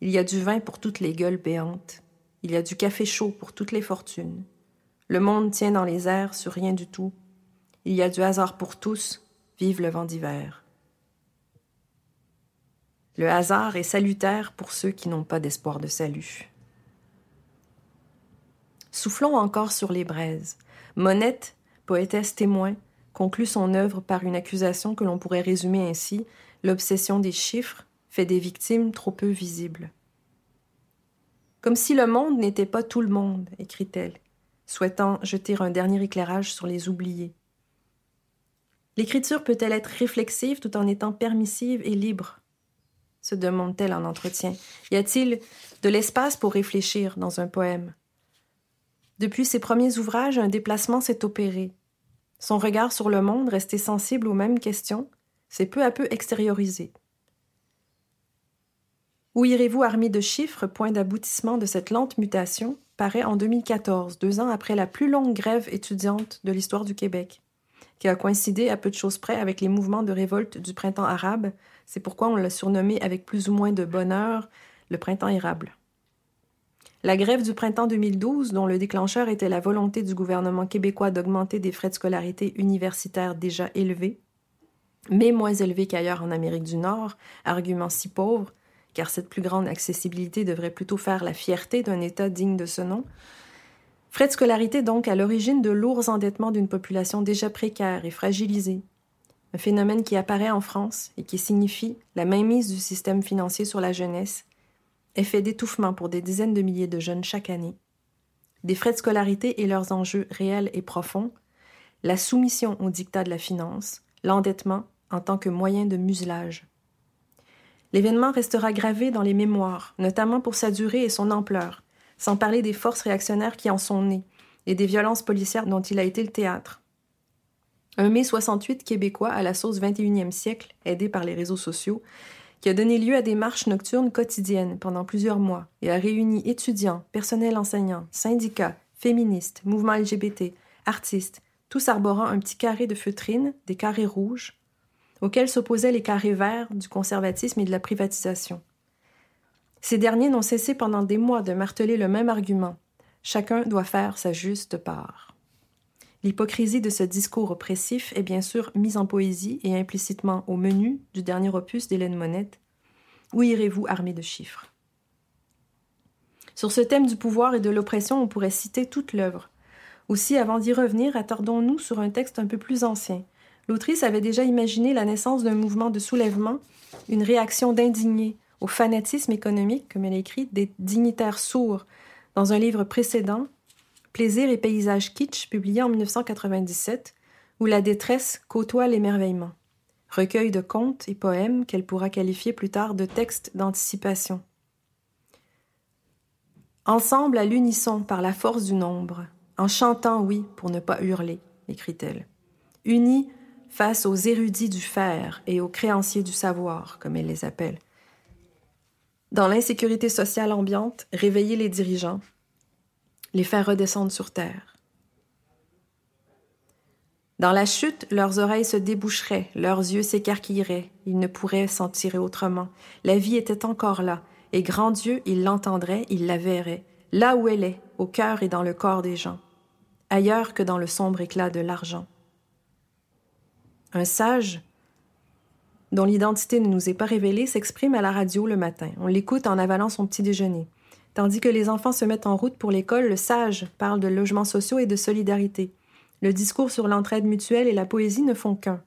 Il y a du vin pour toutes les gueules béantes. Il y a du café chaud pour toutes les fortunes. Le monde tient dans les airs sur rien du tout. Il y a du hasard pour tous. Vive le vent d'hiver. Le hasard est salutaire pour ceux qui n'ont pas d'espoir de salut. Soufflons encore sur les braises. Monette, poétesse témoin, conclut son œuvre par une accusation que l'on pourrait résumer ainsi l'obsession des chiffres fait des victimes trop peu visibles. Comme si le monde n'était pas tout le monde, écrit-elle, souhaitant jeter un dernier éclairage sur les oubliés. L'écriture peut-elle être réflexive tout en étant permissive et libre? Se demande-t-elle en entretien. Y a-t-il de l'espace pour réfléchir dans un poème? Depuis ses premiers ouvrages, un déplacement s'est opéré. Son regard sur le monde, resté sensible aux mêmes questions, s'est peu à peu extériorisé. Où irez-vous armé de chiffres, point d'aboutissement de cette lente mutation, paraît en 2014, deux ans après la plus longue grève étudiante de l'histoire du Québec, qui a coïncidé à peu de choses près avec les mouvements de révolte du printemps arabe. C'est pourquoi on l'a surnommé avec plus ou moins de bonheur le printemps érable. La grève du printemps 2012, dont le déclencheur était la volonté du gouvernement québécois d'augmenter des frais de scolarité universitaires déjà élevés, mais moins élevés qu'ailleurs en Amérique du Nord, argument si pauvre, car cette plus grande accessibilité devrait plutôt faire la fierté d'un État digne de ce nom. Frais de scolarité donc à l'origine de lourds endettements d'une population déjà précaire et fragilisée. Un phénomène qui apparaît en France et qui signifie la mainmise du système financier sur la jeunesse, effet d'étouffement pour des dizaines de milliers de jeunes chaque année, des frais de scolarité et leurs enjeux réels et profonds, la soumission au dictat de la finance, l'endettement en tant que moyen de muselage. L'événement restera gravé dans les mémoires, notamment pour sa durée et son ampleur, sans parler des forces réactionnaires qui en sont nées et des violences policières dont il a été le théâtre. Un mai 68 québécois à la sauce 21e siècle, aidé par les réseaux sociaux, qui a donné lieu à des marches nocturnes quotidiennes pendant plusieurs mois et a réuni étudiants, personnel enseignant, syndicats, féministes, mouvements LGBT, artistes, tous arborant un petit carré de feutrine, des carrés rouges, auxquels s'opposaient les carrés verts du conservatisme et de la privatisation. Ces derniers n'ont cessé pendant des mois de marteler le même argument. Chacun doit faire sa juste part. L'hypocrisie de ce discours oppressif est bien sûr mise en poésie et implicitement au menu du dernier opus d'Hélène Monette. Où irez-vous armé de chiffres? Sur ce thème du pouvoir et de l'oppression, on pourrait citer toute l'œuvre. Aussi, avant d'y revenir, attardons-nous sur un texte un peu plus ancien, L'autrice avait déjà imaginé la naissance d'un mouvement de soulèvement, une réaction d'indignés au fanatisme économique, comme elle écrit, des dignitaires sourds, dans un livre précédent, Plaisir et paysages kitsch, publié en 1997, où la détresse côtoie l'émerveillement. Recueil de contes et poèmes qu'elle pourra qualifier plus tard de textes d'anticipation. Ensemble à l'unisson par la force du nombre, en chantant oui pour ne pas hurler, écrit-elle. Unis face aux érudits du fer et aux créanciers du savoir, comme elle les appelle. Dans l'insécurité sociale ambiante, réveiller les dirigeants, les faire redescendre sur terre. Dans la chute, leurs oreilles se déboucheraient, leurs yeux s'écarquilleraient, ils ne pourraient s'en tirer autrement. La vie était encore là, et grand Dieu, il l'entendrait, il la verrait, là où elle est, au cœur et dans le corps des gens, ailleurs que dans le sombre éclat de l'argent. Un sage, dont l'identité ne nous est pas révélée, s'exprime à la radio le matin. On l'écoute en avalant son petit déjeuner. Tandis que les enfants se mettent en route pour l'école, le sage parle de logements sociaux et de solidarité. Le discours sur l'entraide mutuelle et la poésie ne font qu'un.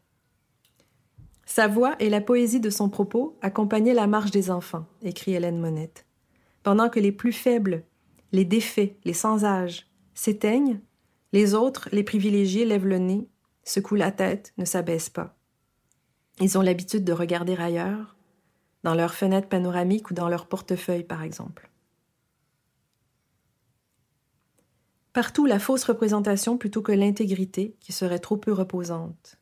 Sa voix et la poésie de son propos accompagnaient la marche des enfants, écrit Hélène Monette. Pendant que les plus faibles, les défaits, les sans-âge, s'éteignent, les autres, les privilégiés, lèvent le nez, secouent la tête, ne s'abaissent pas. Ils ont l'habitude de regarder ailleurs, dans leurs fenêtres panoramiques ou dans leur portefeuille, par exemple. Partout la fausse représentation plutôt que l'intégrité qui serait trop peu reposante.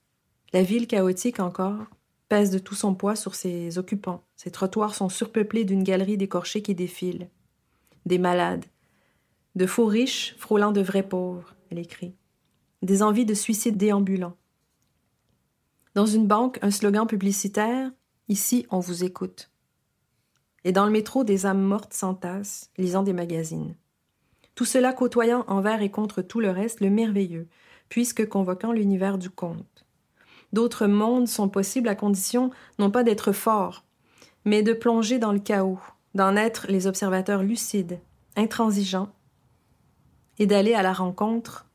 La ville chaotique encore pèse de tout son poids sur ses occupants. Ses trottoirs sont surpeuplés d'une galerie d'écorchés qui défilent. Des malades, de faux riches frôlant de vrais pauvres, elle écrit des envies de suicide déambulant. Dans une banque, un slogan publicitaire Ici, on vous écoute. Et dans le métro, des âmes mortes s'entassent, lisant des magazines. Tout cela côtoyant envers et contre tout le reste le merveilleux, puisque convoquant l'univers du conte. D'autres mondes sont possibles à condition non pas d'être forts, mais de plonger dans le chaos, d'en être les observateurs lucides, intransigeants, et d'aller à la rencontre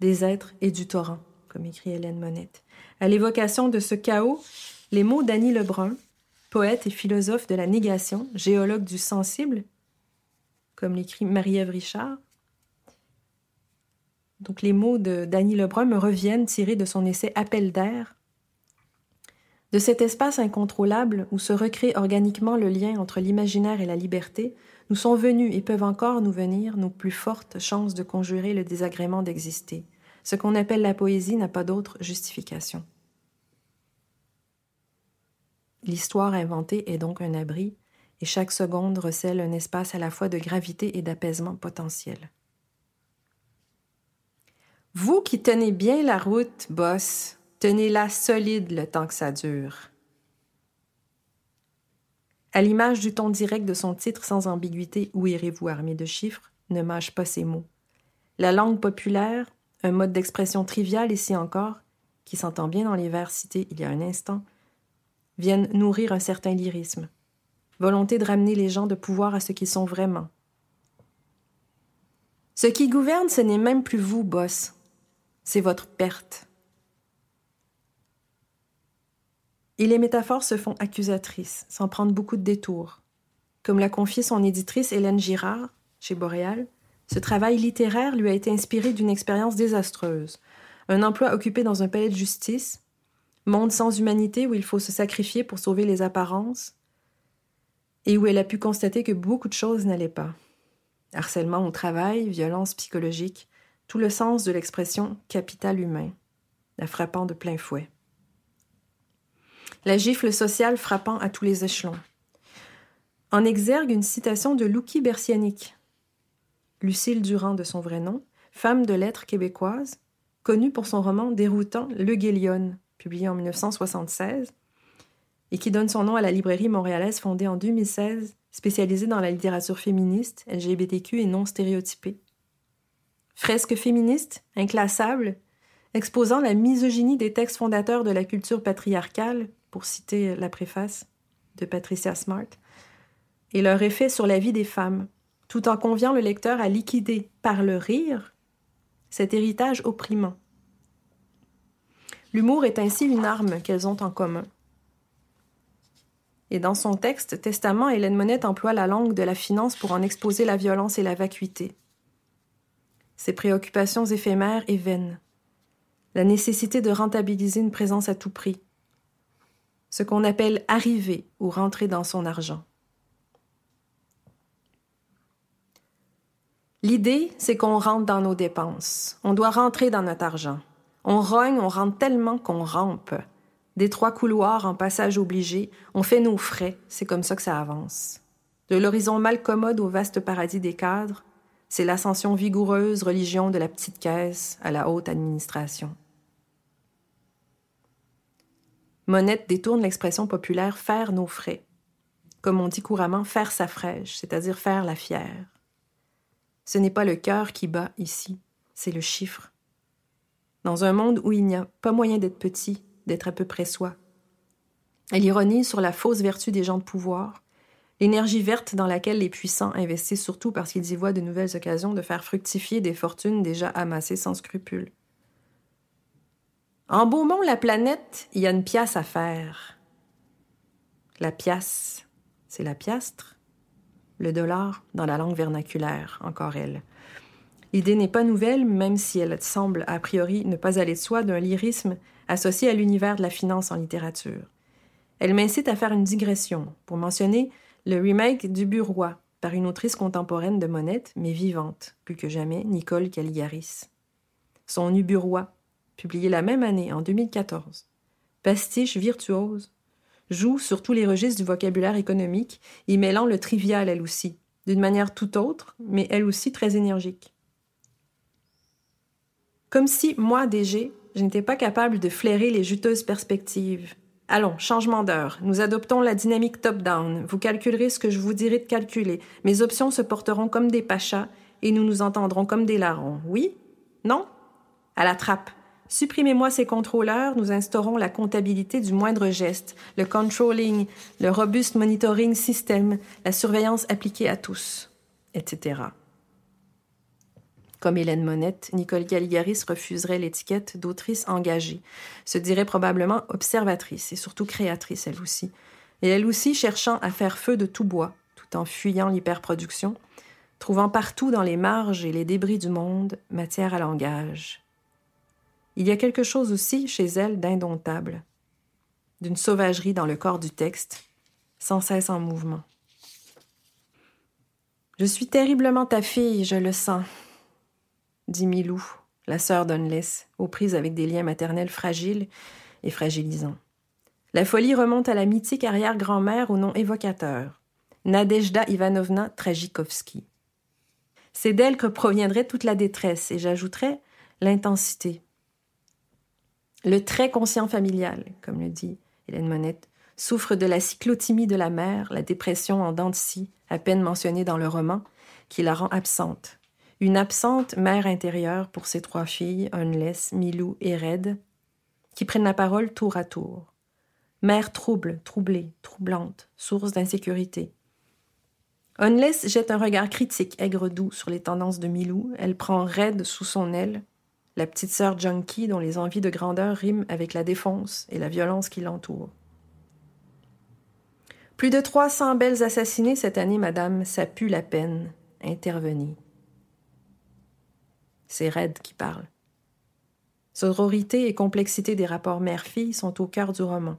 des êtres et du torrent, comme écrit Hélène Monette. À l'évocation de ce chaos, les mots d'Annie Lebrun, poète et philosophe de la négation, géologue du sensible, comme l'écrit Marie-Ève Richard. Donc les mots de Dany Lebrun me reviennent tirés de son essai Appel d'air. De cet espace incontrôlable où se recrée organiquement le lien entre l'imaginaire et la liberté, nous sont venus et peuvent encore nous venir nos plus fortes chances de conjurer le désagrément d'exister. Ce qu'on appelle la poésie n'a pas d'autre justification. L'histoire inventée est donc un abri, chaque seconde recèle un espace à la fois de gravité et d'apaisement potentiel. Vous qui tenez bien la route, boss, tenez-la solide le temps que ça dure. À l'image du ton direct de son titre sans ambiguïté Où irez-vous armé de chiffres ne mâche pas ses mots. La langue populaire, un mode d'expression trivial ici encore, qui s'entend bien dans les vers cités il y a un instant, viennent nourrir un certain lyrisme, volonté de ramener les gens de pouvoir à ce qu'ils sont vraiment. Ce qui gouverne, ce n'est même plus vous, boss, c'est votre perte. Et les métaphores se font accusatrices, sans prendre beaucoup de détours. Comme l'a confié son éditrice Hélène Girard, chez Boréal, ce travail littéraire lui a été inspiré d'une expérience désastreuse. Un emploi occupé dans un palais de justice, monde sans humanité où il faut se sacrifier pour sauver les apparences, et où elle a pu constater que beaucoup de choses n'allaient pas. Harcèlement au travail, violence psychologique, tout le sens de l'expression capital humain, la frappant de plein fouet. La gifle sociale frappant à tous les échelons. En exergue une citation de Louki Bersianic, Lucille Durand de son vrai nom, femme de lettres québécoise, connue pour son roman déroutant Le Guélion, publié en 1976, et qui donne son nom à la librairie montréalaise fondée en 2016, spécialisée dans la littérature féministe, LGBTQ et non stéréotypée. Fresque féministe, inclassable, exposant la misogynie des textes fondateurs de la culture patriarcale, pour citer la préface de Patricia Smart, et leur effet sur la vie des femmes, tout en conviant le lecteur à liquider, par le rire, cet héritage opprimant. L'humour est ainsi une arme qu'elles ont en commun. Et dans son texte, Testament, Hélène Monette emploie la langue de la finance pour en exposer la violence et la vacuité. Ses préoccupations éphémères et vaines. La nécessité de rentabiliser une présence à tout prix. Ce qu'on appelle arriver ou rentrer dans son argent. L'idée, c'est qu'on rentre dans nos dépenses. On doit rentrer dans notre argent. On rogne, on rentre tellement qu'on rampe. Des trois couloirs en passage obligé, on fait nos frais, c'est comme ça que ça avance. De l'horizon mal commode au vaste paradis des cadres, c'est l'ascension vigoureuse religion de la petite caisse à la haute administration. Monette détourne l'expression populaire faire nos frais, comme on dit couramment faire sa fraîche, c'est-à-dire faire la fière. Ce n'est pas le cœur qui bat ici, c'est le chiffre. Dans un monde où il n'y a pas moyen d'être petit, d'être à peu près soi. Elle ironise sur la fausse vertu des gens de pouvoir, l'énergie verte dans laquelle les puissants investissent surtout parce qu'ils y voient de nouvelles occasions de faire fructifier des fortunes déjà amassées sans scrupule. En Beaumont, la planète, il y a une pièce à faire. La pièce, c'est la piastre. Le dollar, dans la langue vernaculaire, encore elle. L'idée n'est pas nouvelle, même si elle semble a priori ne pas aller de soi d'un lyrisme associé à l'univers de la finance en littérature. Elle m'incite à faire une digression pour mentionner le remake du Bureau par une autrice contemporaine de Monette, mais vivante, plus que jamais, Nicole Caligaris. Son Uburois, publié la même année, en 2014. Pastiche virtuose, joue sur tous les registres du vocabulaire économique, y mêlant le trivial elle aussi, d'une manière tout autre, mais elle aussi très énergique. Comme si, moi, DG, je n'étais pas capable de flairer les juteuses perspectives, Allons, changement d'heure. Nous adoptons la dynamique top-down. Vous calculerez ce que je vous dirai de calculer. Mes options se porteront comme des pachas et nous nous entendrons comme des larrons. Oui? Non? À la trappe. Supprimez-moi ces contrôleurs, nous instaurons la comptabilité du moindre geste, le controlling, le robuste monitoring système, la surveillance appliquée à tous, etc. Comme Hélène Monette, Nicole Galigaris refuserait l'étiquette d'autrice engagée, se dirait probablement observatrice et surtout créatrice elle aussi, et elle aussi cherchant à faire feu de tout bois, tout en fuyant l'hyperproduction, trouvant partout dans les marges et les débris du monde matière à langage. Il y a quelque chose aussi chez elle d'indomptable, d'une sauvagerie dans le corps du texte, sans cesse en mouvement. Je suis terriblement ta fille, je le sens, dit Milou, la sœur d'Unless, aux prises avec des liens maternels fragiles et fragilisants. La folie remonte à la mythique arrière-grand-mère au nom évocateur, Nadejda Ivanovna Trajikovski. C'est d'elle que proviendrait toute la détresse, et j'ajouterais l'intensité. Le très conscient familial, comme le dit Hélène Monette, souffre de la cyclotimie de la mère, la dépression en dents à peine mentionnée dans le roman, qui la rend absente. Une absente mère intérieure pour ses trois filles, Unless, Milou et Red, qui prennent la parole tour à tour. Mère trouble, troublée, troublante, source d'insécurité. Unless jette un regard critique, aigre-doux, sur les tendances de Milou. Elle prend Red sous son aile, la petite sœur junkie dont les envies de grandeur riment avec la défense et la violence qui l'entoure. Plus de trois cents belles assassinées cette année, madame, ça pue la peine. Intervenez. C'est Red qui parle. Sororité et complexité des rapports mère-fille sont au cœur du roman.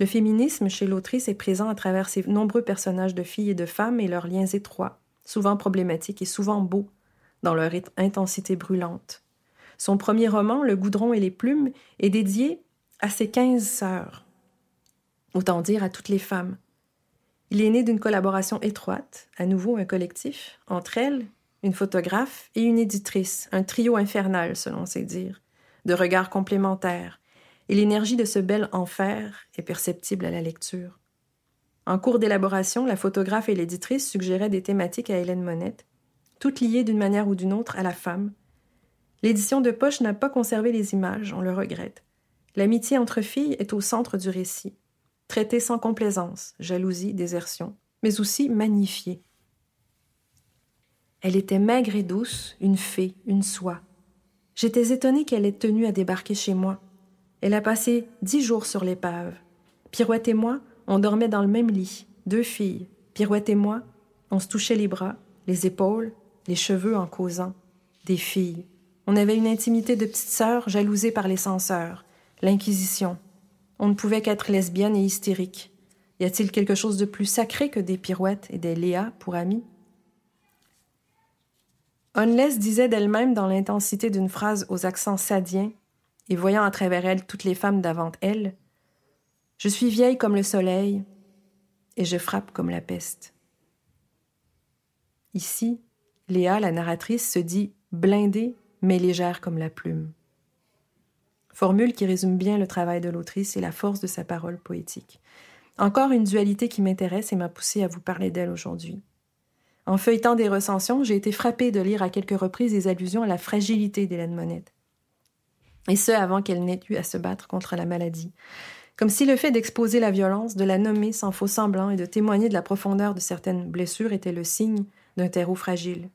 Le féminisme chez l'autrice est présent à travers ses nombreux personnages de filles et de femmes et leurs liens étroits, souvent problématiques et souvent beaux, dans leur intensité brûlante. Son premier roman, Le goudron et les plumes, est dédié à ses quinze sœurs, autant dire à toutes les femmes. Il est né d'une collaboration étroite, à nouveau un collectif, entre elles, une photographe et une éditrice, un trio infernal selon ses dires, de regards complémentaires, et l'énergie de ce bel enfer est perceptible à la lecture. En cours d'élaboration, la photographe et l'éditrice suggéraient des thématiques à Hélène Monette, toutes liées d'une manière ou d'une autre à la femme. L'édition de poche n'a pas conservé les images, on le regrette. L'amitié entre filles est au centre du récit, traitée sans complaisance, jalousie, désertion, mais aussi magnifiée. Elle était maigre et douce, une fée, une soie. J'étais étonnée qu'elle ait tenu à débarquer chez moi. Elle a passé dix jours sur l'épave. Pirouette et moi, on dormait dans le même lit, deux filles. Pirouette et moi, on se touchait les bras, les épaules, les cheveux en causant. Des filles. On avait une intimité de petite sœur jalousée par les censeurs, l'Inquisition. On ne pouvait qu'être lesbienne et hystérique. Y a-t-il quelque chose de plus sacré que des pirouettes et des Léas pour amis? Unless disait d'elle-même dans l'intensité d'une phrase aux accents sadiens et voyant à travers elle toutes les femmes d'avant elle, Je suis vieille comme le soleil, et je frappe comme la peste. Ici, Léa, la narratrice, se dit blindée mais légère comme la plume. Formule qui résume bien le travail de l'autrice et la force de sa parole poétique. Encore une dualité qui m'intéresse et m'a poussée à vous parler d'elle aujourd'hui. En feuilletant des recensions, j'ai été frappée de lire à quelques reprises des allusions à la fragilité d'Hélène Monette et ce avant qu'elle n'ait eu à se battre contre la maladie. Comme si le fait d'exposer la violence, de la nommer sans faux semblant et de témoigner de la profondeur de certaines blessures était le signe d'un terreau fragile.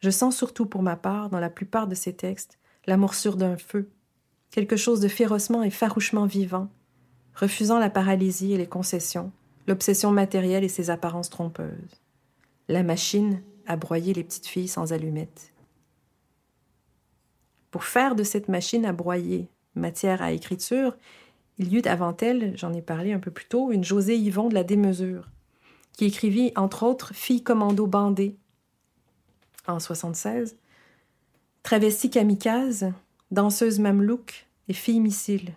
Je sens surtout pour ma part, dans la plupart de ces textes, la morsure d'un feu, quelque chose de férocement et farouchement vivant, refusant la paralysie et les concessions, l'obsession matérielle et ses apparences trompeuses. La machine a broyé les petites filles sans allumettes. Pour faire de cette machine à broyer matière à écriture, il y eut avant elle, j'en ai parlé un peu plus tôt, une José Yvon de la démesure, qui écrivit entre autres Fille commando bandée en 76, Travestie kamikaze, Danseuse mamelouk et Fille missile.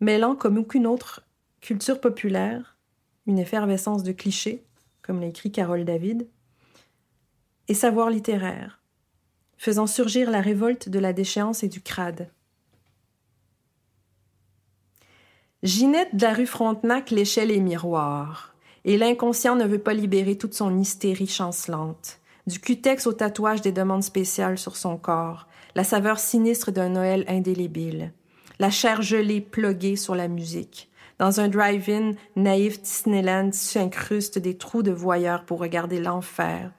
Mêlant comme aucune autre culture populaire, une effervescence de clichés, comme l'a écrit Carole David, et savoir littéraire, faisant surgir la révolte de la déchéance et du crade. Ginette de la rue Frontenac léchait les miroirs, et l'inconscient ne veut pas libérer toute son hystérie chancelante. du cutex au tatouage des demandes spéciales sur son corps, la saveur sinistre d'un Noël indélébile, la chair gelée pluguée sur la musique. Dans un drive-in, naïf Disneyland s'incruste des trous de voyeurs pour regarder l'enfer,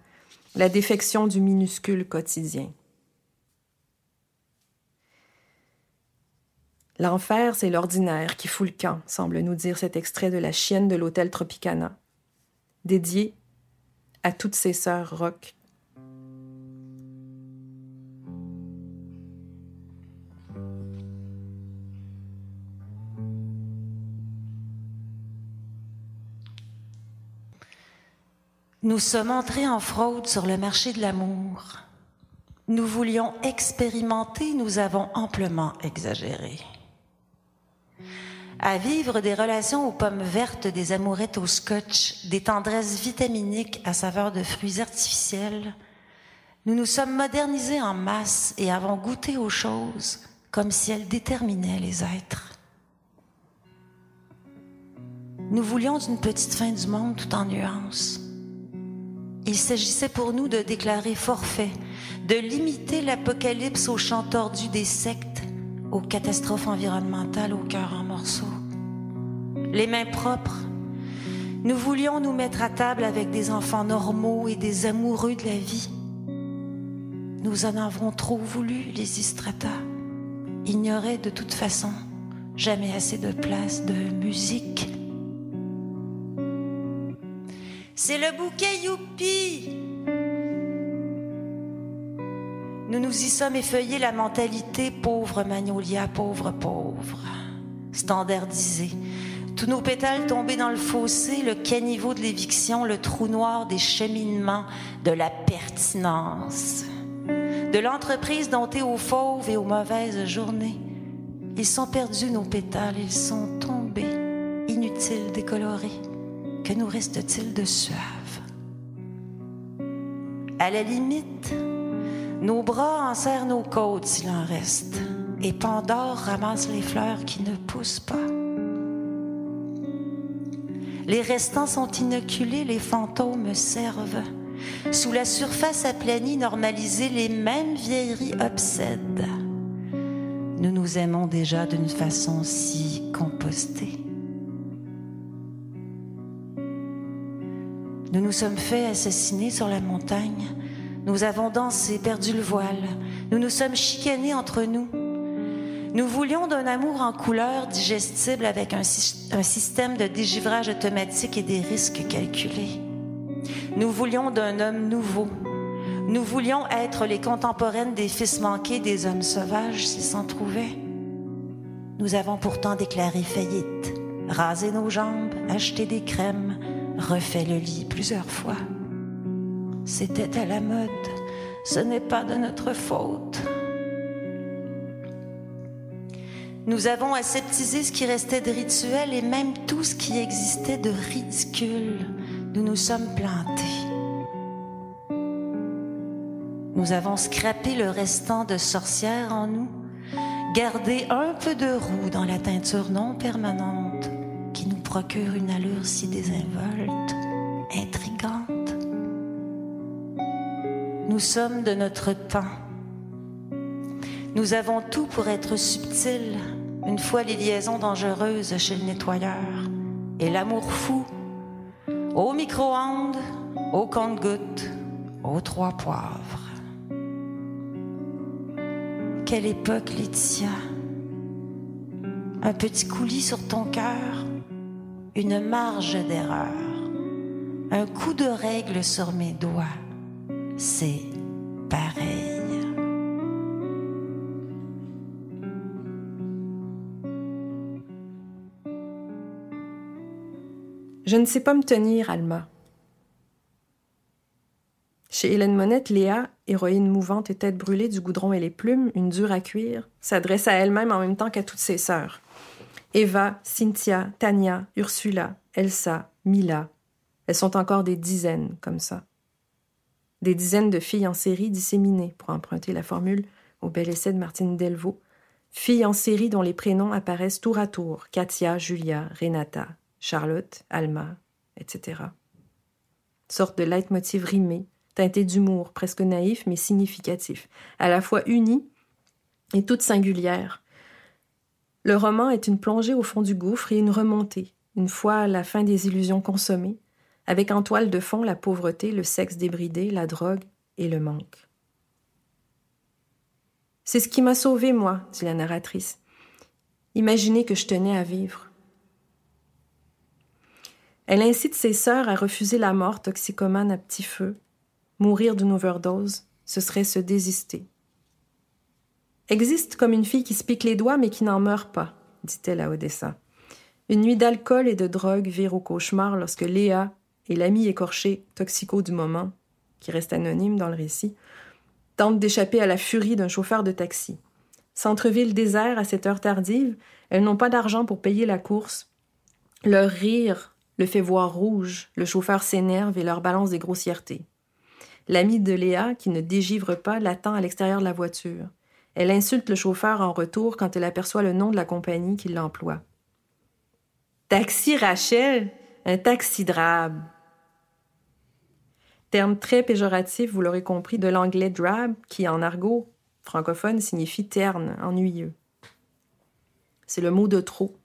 la défection du minuscule quotidien. L'enfer, c'est l'ordinaire qui fout le camp, semble nous dire cet extrait de la chienne de l'hôtel Tropicana, dédié à toutes ses sœurs rock. Nous sommes entrés en fraude sur le marché de l'amour. Nous voulions expérimenter, nous avons amplement exagéré à vivre des relations aux pommes vertes, des amourettes au scotch, des tendresses vitaminiques à saveur de fruits artificiels, nous nous sommes modernisés en masse et avons goûté aux choses comme si elles déterminaient les êtres. Nous voulions une petite fin du monde tout en nuances. Il s'agissait pour nous de déclarer forfait, de limiter l'apocalypse aux champs tordus des sectes aux catastrophes environnementales au cœur en morceaux. Les mains propres, nous voulions nous mettre à table avec des enfants normaux et des amoureux de la vie. Nous en avons trop voulu, les Istrata. Aurait de toute façon jamais assez de place de musique. C'est le bouquet youpi Nous nous y sommes effeuillés la mentalité pauvre magnolia, pauvre, pauvre, standardisée. Tous nos pétales tombés dans le fossé, le caniveau de l'éviction, le trou noir des cheminements, de la pertinence, de l'entreprise domptée aux fauves et aux mauvaises journées. Ils sont perdus, nos pétales, ils sont tombés, inutiles, décolorés. Que nous reste-t-il de suave? À la limite, nos bras enserrent nos côtes s'il en reste, et Pandore ramasse les fleurs qui ne poussent pas. Les restants sont inoculés, les fantômes servent. Sous la surface aplanie, normalisée, les mêmes vieilleries obsèdent. Nous nous aimons déjà d'une façon si compostée. Nous nous sommes fait assassiner sur la montagne nous avons dansé, perdu le voile. Nous nous sommes chicanés entre nous. Nous voulions d'un amour en couleur digestible avec un, système de dégivrage automatique et des risques calculés. Nous voulions d'un homme nouveau. Nous voulions être les contemporaines des fils manqués des hommes sauvages s'ils s'en trouvaient. Nous avons pourtant déclaré faillite, rasé nos jambes, acheté des crèmes, refait le lit plusieurs fois. C'était à la mode. Ce n'est pas de notre faute. Nous avons aseptisé ce qui restait de rituel et même tout ce qui existait de ridicule. Nous nous sommes plantés. Nous avons scrapé le restant de sorcière en nous, gardé un peu de roux dans la teinture non permanente procure une allure si désinvolte, intrigante. Nous sommes de notre temps. Nous avons tout pour être subtils, une fois les liaisons dangereuses chez le nettoyeur et l'amour fou au micro-ondes, au compte-gouttes, aux trois poivres. Quelle époque, Laetitia! Un petit coulis sur ton cœur, une marge d'erreur, un coup de règle sur mes doigts c'est pareil. Je ne sais pas me tenir, Alma. Chez Hélène Monette, Léa, héroïne mouvante et tête brûlée du goudron et les plumes, une dure à cuire, s'adresse à elle-même en même temps qu'à toutes ses sœurs. Eva, Cynthia, Tania, Ursula, Elsa, Mila. Elles sont encore des dizaines comme ça des dizaines de filles en série disséminées, pour emprunter la formule au bel essai de Martine Delvaux, filles en série dont les prénoms apparaissent tour à tour Katia, Julia, Renata, Charlotte, Alma, etc. Sorte de leitmotiv rimé teinté d'humour, presque naïf mais significatif, à la fois unie et toute singulière. Le roman est une plongée au fond du gouffre et une remontée, une fois la fin des illusions consommées, avec en toile de fond la pauvreté, le sexe débridé, la drogue et le manque. C'est ce qui m'a sauvée, moi, dit la narratrice. Imaginez que je tenais à vivre. Elle incite ses sœurs à refuser la mort toxicomane à petit feu. Mourir d'une overdose, ce serait se désister. Existe comme une fille qui se pique les doigts mais qui n'en meurt pas, dit-elle à Odessa. Une nuit d'alcool et de drogue vire au cauchemar lorsque Léa et l'ami écorché toxico du moment, qui reste anonyme dans le récit, tentent d'échapper à la furie d'un chauffeur de taxi. Centre-ville désert à cette heure tardive, elles n'ont pas d'argent pour payer la course. Leur rire le fait voir rouge, le chauffeur s'énerve et leur balance des grossièretés. L'ami de Léa, qui ne dégivre pas, l'attend à l'extérieur de la voiture. Elle insulte le chauffeur en retour quand elle aperçoit le nom de la compagnie qui l'emploie. Taxi Rachel, un taxi drabe. Terme très péjoratif, vous l'aurez compris, de l'anglais drab, qui en argot francophone signifie terne, ennuyeux. C'est le mot de trop.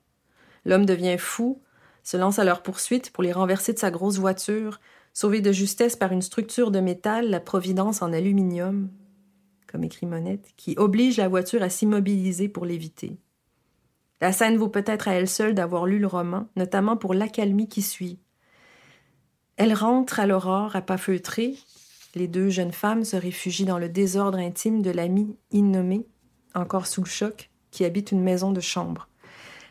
L'homme devient fou, se lance à leur poursuite pour les renverser de sa grosse voiture, sauver de justesse par une structure de métal la providence en aluminium, comme écrit Monette, qui oblige la voiture à s'immobiliser pour l'éviter. La scène vaut peut-être à elle seule d'avoir lu le roman, notamment pour l'accalmie qui suit. Elle rentre à l'aurore à pas feutrés. Les deux jeunes femmes se réfugient dans le désordre intime de l'ami innommé, encore sous le choc, qui habite une maison de chambre.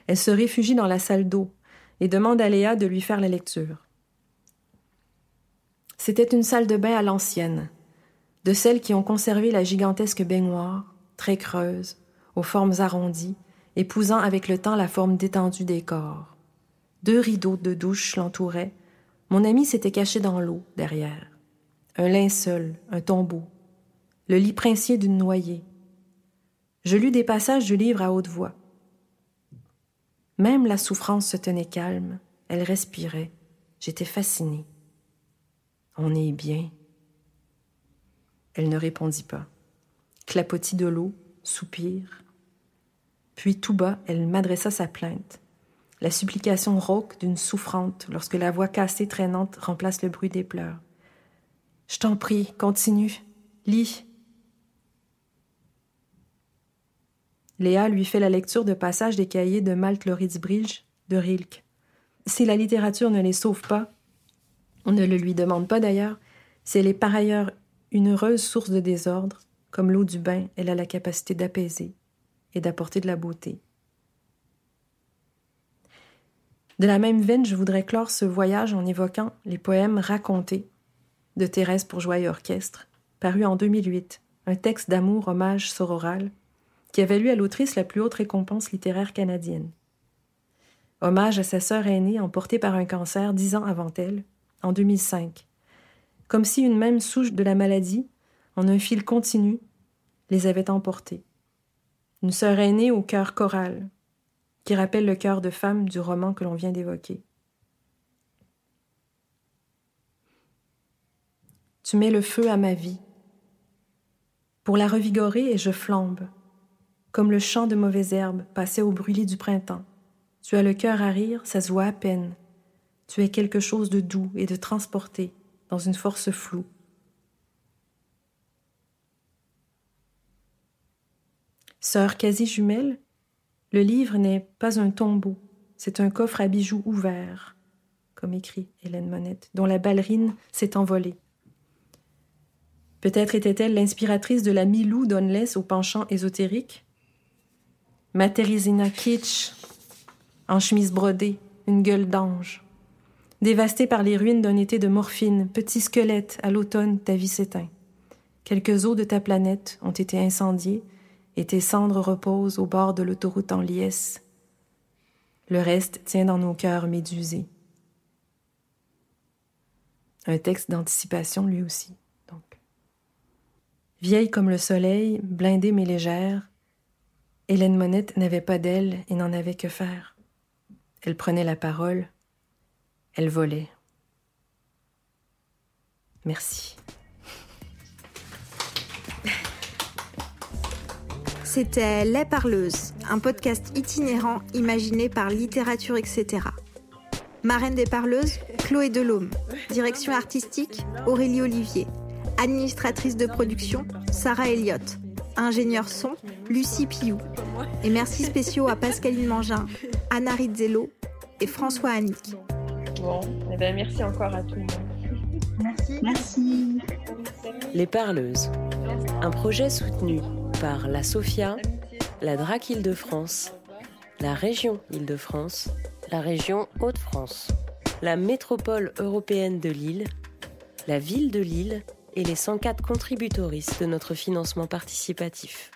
Elle se réfugie dans la salle d'eau et demande à Léa de lui faire la lecture. C'était une salle de bain à l'ancienne, de celles qui ont conservé la gigantesque baignoire, très creuse, aux formes arrondies, épousant avec le temps la forme détendue des corps. Deux rideaux de douche l'entouraient. Mon ami s'était caché dans l'eau, derrière. Un linceul, un tombeau, le lit princier d'une noyée. Je lus des passages du livre à haute voix. Même la souffrance se tenait calme, elle respirait. J'étais fascinée. On est bien. Elle ne répondit pas. Clapotis de l'eau, soupir, puis tout bas, elle m'adressa sa plainte. La supplication rauque d'une souffrante lorsque la voix cassée traînante remplace le bruit des pleurs. Je t'en prie, continue. Lis. Léa lui fait la lecture de passages des cahiers de Malte Bridge de Rilke. Si la littérature ne les sauve pas, on ne le lui demande pas d'ailleurs, si elle est par ailleurs une heureuse source de désordre, comme l'eau du bain, elle a la capacité d'apaiser, et d'apporter de la beauté. De la même veine, je voudrais clore ce voyage en évoquant les poèmes racontés de Thérèse pour et orchestre, paru en 2008, un texte d'amour hommage sororal qui avait valu à l'autrice la plus haute récompense littéraire canadienne. Hommage à sa sœur aînée emportée par un cancer dix ans avant elle, en 2005, comme si une même souche de la maladie, en un fil continu, les avait emportés une sœur aînée au cœur choral, qui rappelle le cœur de femme du roman que l'on vient d'évoquer. Tu mets le feu à ma vie. Pour la revigorer, et je flambe, comme le chant de mauvaises herbes passé au brûlis du printemps. Tu as le cœur à rire, ça se voit à peine. Tu es quelque chose de doux et de transporté dans une force floue. Sœur quasi jumelle, le livre n'est pas un tombeau, c'est un coffre à bijoux ouvert, comme écrit Hélène Monette, dont la ballerine s'est envolée. Peut-être était-elle l'inspiratrice de la Milou d'Onless au penchant ésotérique Matérisina Kitsch, en chemise brodée, une gueule d'ange. Dévastée par les ruines d'un été de morphine, petit squelette, à l'automne, ta vie s'éteint. Quelques eaux de ta planète ont été incendiées, et tes cendres reposent au bord de l'autoroute en liesse. Le reste tient dans nos cœurs médusés. Un texte d'anticipation lui aussi, donc. Vieille comme le soleil, blindée mais légère, Hélène Monette n'avait pas d'aile et n'en avait que faire. Elle prenait la parole, elle volait. Merci. C'était Les Parleuses, un podcast itinérant imaginé par Littérature, etc. Marraine des Parleuses, Chloé Delhomme. Direction artistique, Aurélie Olivier. Administratrice de production, Sarah Elliott. Ingénieur son, Lucie Piou. Et merci spéciaux à Pascaline Mangin, Anna Rizzello et François Annick. Bon, eh ben merci encore à tout le monde. Merci. Merci. Les Parleuses, un projet soutenu par la SOFIA, la DRAC Île-de-France, la région Île-de-France, la région Hauts-de-France, la métropole européenne de Lille, la ville de Lille et les 104 contributoristes de notre financement participatif.